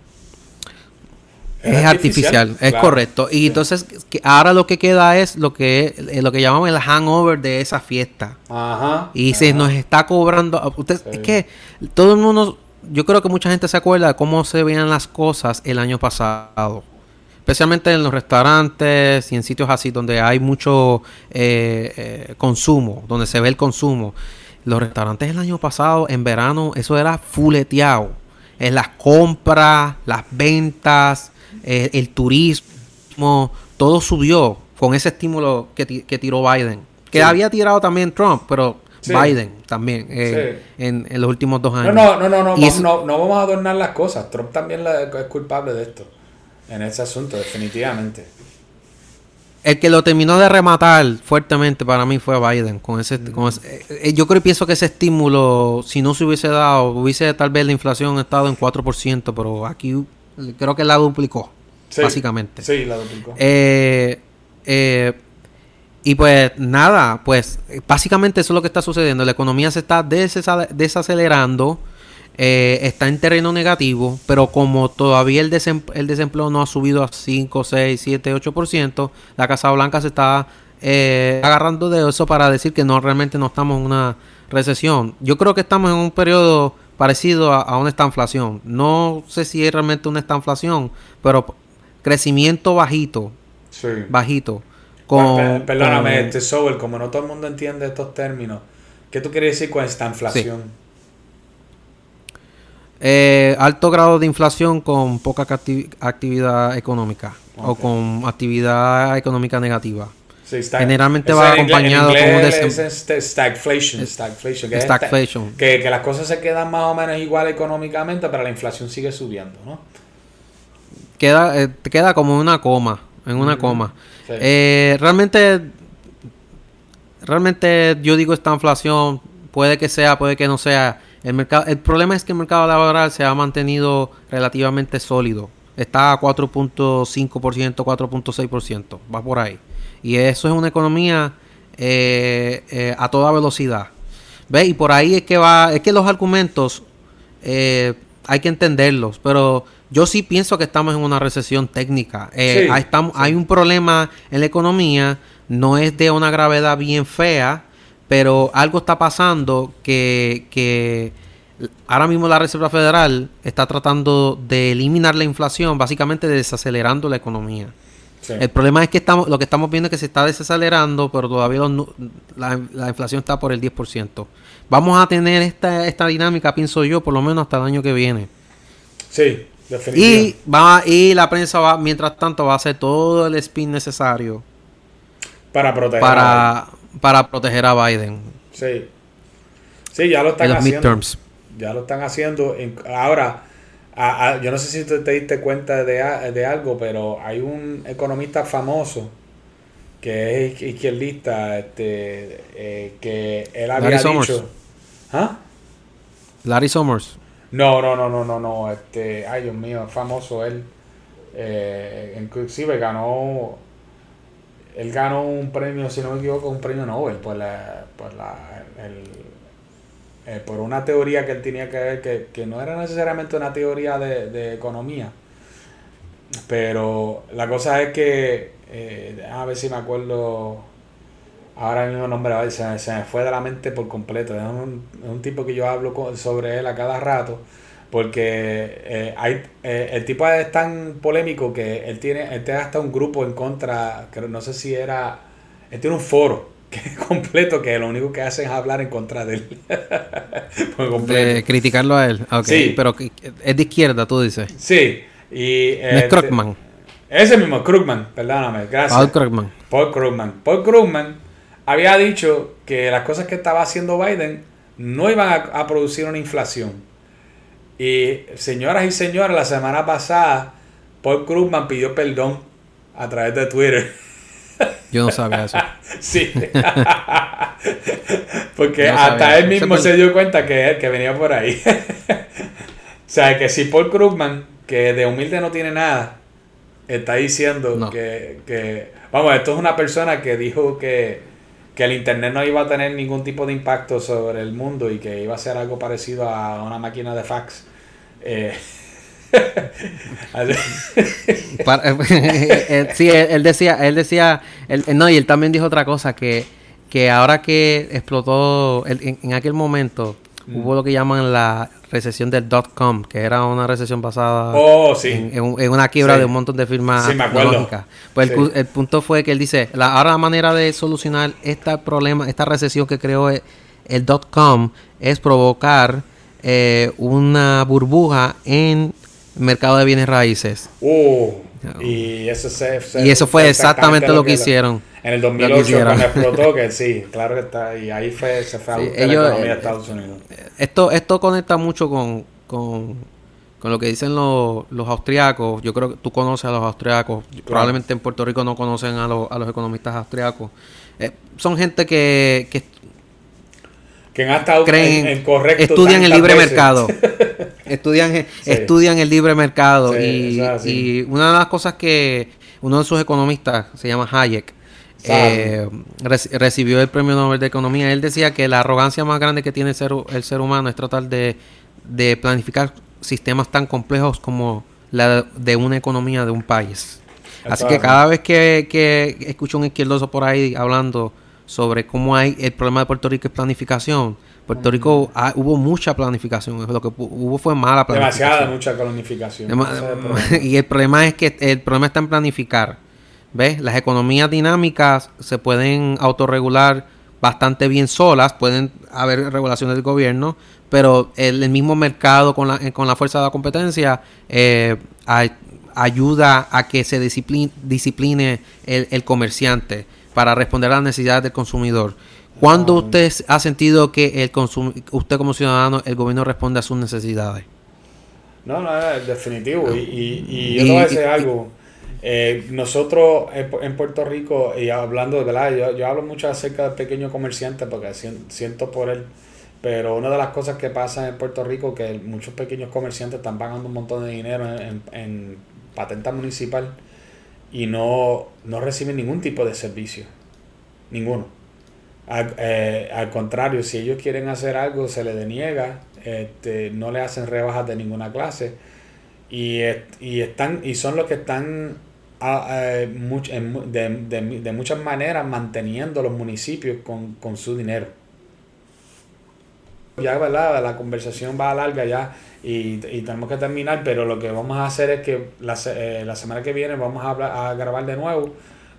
es artificial, es correcto. Y entonces ahora lo que queda es lo que eh, lo que llamamos el hangover de esa fiesta. Ajá. Y se nos está cobrando. Usted, Es que todo el mundo, yo creo que mucha gente se acuerda de cómo se veían las cosas el año pasado especialmente en los restaurantes y en sitios así donde hay mucho eh, eh, consumo, donde se ve el consumo. Los restaurantes el año pasado, en verano, eso era fuleteado. En las compras, las ventas, eh, el turismo, todo subió con ese estímulo que, tiró Biden. Que había tirado también Trump, pero Biden también en, los últimos dos años. No, no, no, no, no, no, vamos a adornar las cosas. Trump también es culpable de esto en ese asunto, definitivamente. El que lo terminó de rematar fuertemente para mí fue Biden. Con ese, eh, yo creo y pienso que ese estímulo, si no se hubiese dado, hubiese tal vez la inflación estado en 4%, pero aquí creo que la duplicó, básicamente. Sí, la duplicó. Eh, eh, y pues nada, pues básicamente eso es lo que está sucediendo. La economía se está desacelerando. Eh, está en terreno negativo, pero como todavía el, el desempleo no ha subido a 5, 6, 7, 8%, la Casa Blanca se está eh, agarrando de eso para decir que no realmente no estamos en una recesión. Yo creo que estamos en un periodo parecido a, una estanflación. No sé si es realmente una estanflación, pero crecimiento bajito. Sí. Bajito. Con, perdóname, este Sobel, como no todo el mundo entiende estos términos, ¿qué tú quieres decir con estanflación? Sí. Eh, alto grado de inflación con poca actividad económica o con actividad económica negativa. Generalmente va acompañado con un stagflation. stagflation, que, que, las cosas se quedan más o menos igual económicamente, pero la inflación sigue subiendo, ¿no? Queda, eh, queda como una coma, en una coma. Eh, realmente, realmente yo digo esta inflación, puede que sea, puede que no sea el, mercado, el problema es que el mercado laboral se ha mantenido relativamente sólido. Está a 4.5%, 4.6%, va por ahí. Y eso es una economía eh, eh, a toda velocidad. ¿Ve? Y por ahí es que va, es que los argumentos eh, hay que entenderlos, pero yo sí pienso que estamos en una recesión técnica. estamos, Hay un problema en la economía, no es de una gravedad bien fea, pero algo está pasando que, que ahora mismo la Reserva Federal está tratando de eliminar la inflación, básicamente desacelerando la economía. El problema es que estamos, lo que estamos viendo es que se está desacelerando, pero todavía la, inflación está por el 10%. Vamos a tener esta, esta dinámica, pienso yo, por lo menos hasta el año que viene. Sí, definitivamente. Y, va, y la prensa va, mientras tanto, va a hacer todo el spin necesario para proteger para, para proteger a Biden. Sí. Sí, ya lo están haciendo. Ya lo están haciendo. ahora, yo no sé si te, te diste cuenta de, de, algo, pero hay un economista famoso que es izquierdista, este, eh, que él había Larry dicho... Summers. ¿Ah? Larry Summers. No, no, no, no, no, no. Este, ay, Dios mío, es famoso él. Eh, inclusive ganó él ganó un premio, si no me equivoco, un premio Nobel por la, por la eh, por una teoría que él tenía que ver, que, no era necesariamente una teoría de, economía. Pero la cosa es que, eh, a ver si me acuerdo, ahora mismo nombre, se, se me fue de la mente por completo. Es un, tipo que yo hablo sobre él a cada rato porque eh, hay, el tipo es tan polémico que él tiene, él tiene hasta un grupo en contra, creo, no sé si era, él tiene un foro que es [laughs] completo que lo único que hace es hablar en contra de él. [laughs] de criticarlo a él. Sí. Pero es de izquierda, tú dices. Sí. Y, es este, Krugman. Ese mismo, Krugman, perdóname, gracias. Paul Krugman. Paul Krugman. Paul Krugman había dicho que las cosas que estaba haciendo Biden no iban a, producir una inflación. Y señoras y señores, la semana pasada Paul Krugman pidió perdón a través de Twitter. [laughs] Yo no sabía eso. [laughs] sí. [laughs] Porque hasta él mismo se dio cuenta que, que venía por ahí. [laughs] o sea, que si Paul Krugman, que de humilde no tiene nada, está diciendo que, que, Vamos, esto es una persona que dijo que, que el Internet no iba a tener ningún tipo de impacto sobre el mundo y que iba a ser algo parecido a una máquina de fax. Eh, eh, [laughs] [laughs] sí, él, decía, él decía, no, y él también dijo otra cosa, que, que ahora que explotó, en, aquel momento, mm. hubo lo que llaman la recesión del dot com, que era una recesión basada oh, en, una quiebra de un montón de firmas tecnológicas. Pues el, punto fue que él dice, la, ahora la manera de solucionar este problema, esta recesión que creó el, el dot com, es provocar eh, una burbuja en mercado de bienes raíces. Uh, y eso, y eso fue exactamente, lo que, hicieron. En el 2008 cuando explotó, [laughs] que sí, claro que está. Y ahí fue, se fue a la economía de eh, Estados Unidos. Esto, esto conecta mucho con, con, lo que dicen los, los austriacos. Yo creo que tú conoces a los austriacos. Probablemente en Puerto Rico no conocen a, los, a los economistas austriacos. Eh, son gente que, que que han estado creen, en, correcto estudian el libre mercado [laughs] estudian estudian el libre mercado y, y, una de las cosas que uno de sus economistas se llama Hayek eh, recibió el premio Nobel de Economía. Él decía que la arrogancia más grande que tiene el ser, el ser humano es tratar de, de planificar sistemas tan complejos como la de una economía de un país. Así que cada vez que, que escucho un izquierdoso por ahí hablando sobre cómo hay el problema de Puerto Rico es planificación. Puerto Rico hubo mucha planificación, lo que hubo fue mala planificación. Demasiada mucha planificación. [laughs] y el problema es que el problema está en planificar. ¿Ves? Las economías dinámicas se pueden autorregular bastante bien solas, pueden haber regulaciones del gobierno, pero el, mismo mercado con la, con la fuerza de la competencia eh, ayuda a que se discipline, discipline el, el comerciante para responder a las necesidades del consumidor. ¿Cuándo usted ha sentido que el usted como ciudadano, el gobierno responde a sus necesidades? No, no, es definitivo. Y, y, yo te voy a decir algo. Eh, nosotros en Puerto Rico, y hablando de verdad, yo, hablo mucho acerca del pequeño comerciante porque siento por él. Pero una de las cosas que pasa en Puerto Rico que muchos pequeños comerciantes están pagando un montón de dinero en, en patenta municipal y no, no reciben ningún tipo de servicio. Ninguno. Al, eh, al, contrario, si ellos quieren hacer algo, se les deniega, este, no le hacen rebajas de ninguna clase. Y, y, están, y son los que están de, de, muchas maneras manteniendo los municipios con, con su dinero. Ya, ¿verdad? La conversación va a larga ya y, tenemos que terminar, pero lo que vamos a hacer es que la, eh, la semana que viene vamos a, a grabar de nuevo,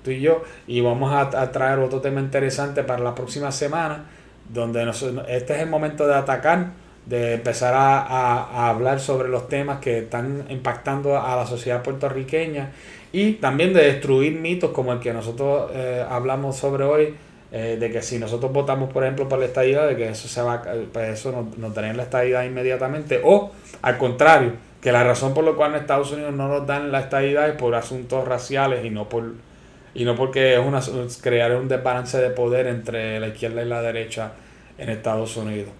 tú y yo, y vamos a, traer otro tema interesante para la próxima semana, donde este es el momento de atacar, de empezar a, hablar sobre los temas que están impactando a la sociedad puertorriqueña y también de destruir mitos como el que nosotros eh, hablamos sobre hoy, eh, de que si nosotros votamos, por ejemplo, por la estadidad, de que eso se va, pues eso nos, nos daría la estadidad inmediatamente, o al contrario, que la razón por la cual en Estados Unidos no nos dan la estadidad es por asuntos raciales y no por y no porque es una crear un desbalance de poder entre la izquierda y la derecha en Estados Unidos.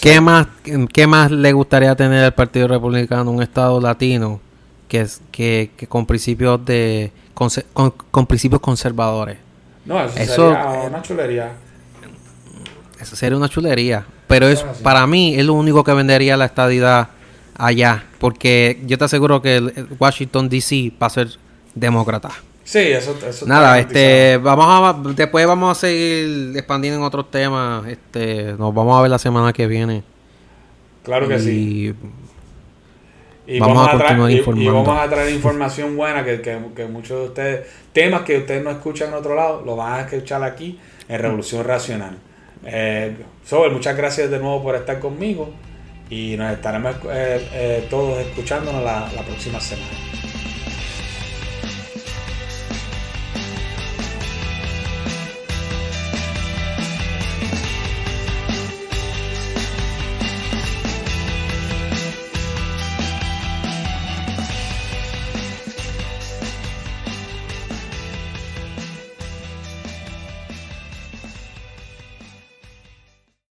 ¿Qué más, qué más le gustaría tener al Partido Republicano un Estado latino que, que, que con principios de con, principios conservadores. No, eso, sería una chulería. Eso sería una chulería. Pero es para mí es lo único que vendería la estadidad allá. Porque yo te aseguro que Washington DC va a ser demócrata. Sí, eso, eso Nada, este, vamos a, después vamos a seguir expandiendo en otros temas. Este, nos vamos a ver la semana que viene. Claro que sí. Y vamos, a, traer, y, vamos a traer información buena que, que, muchos de ustedes, temas que ustedes no escuchan en otro lado, lo van a escuchar aquí en Revolución Racional. Eh, Sobel, muchas gracias de nuevo por estar conmigo y nos estaremos eh, eh, todos escuchándonos la, la próxima semana.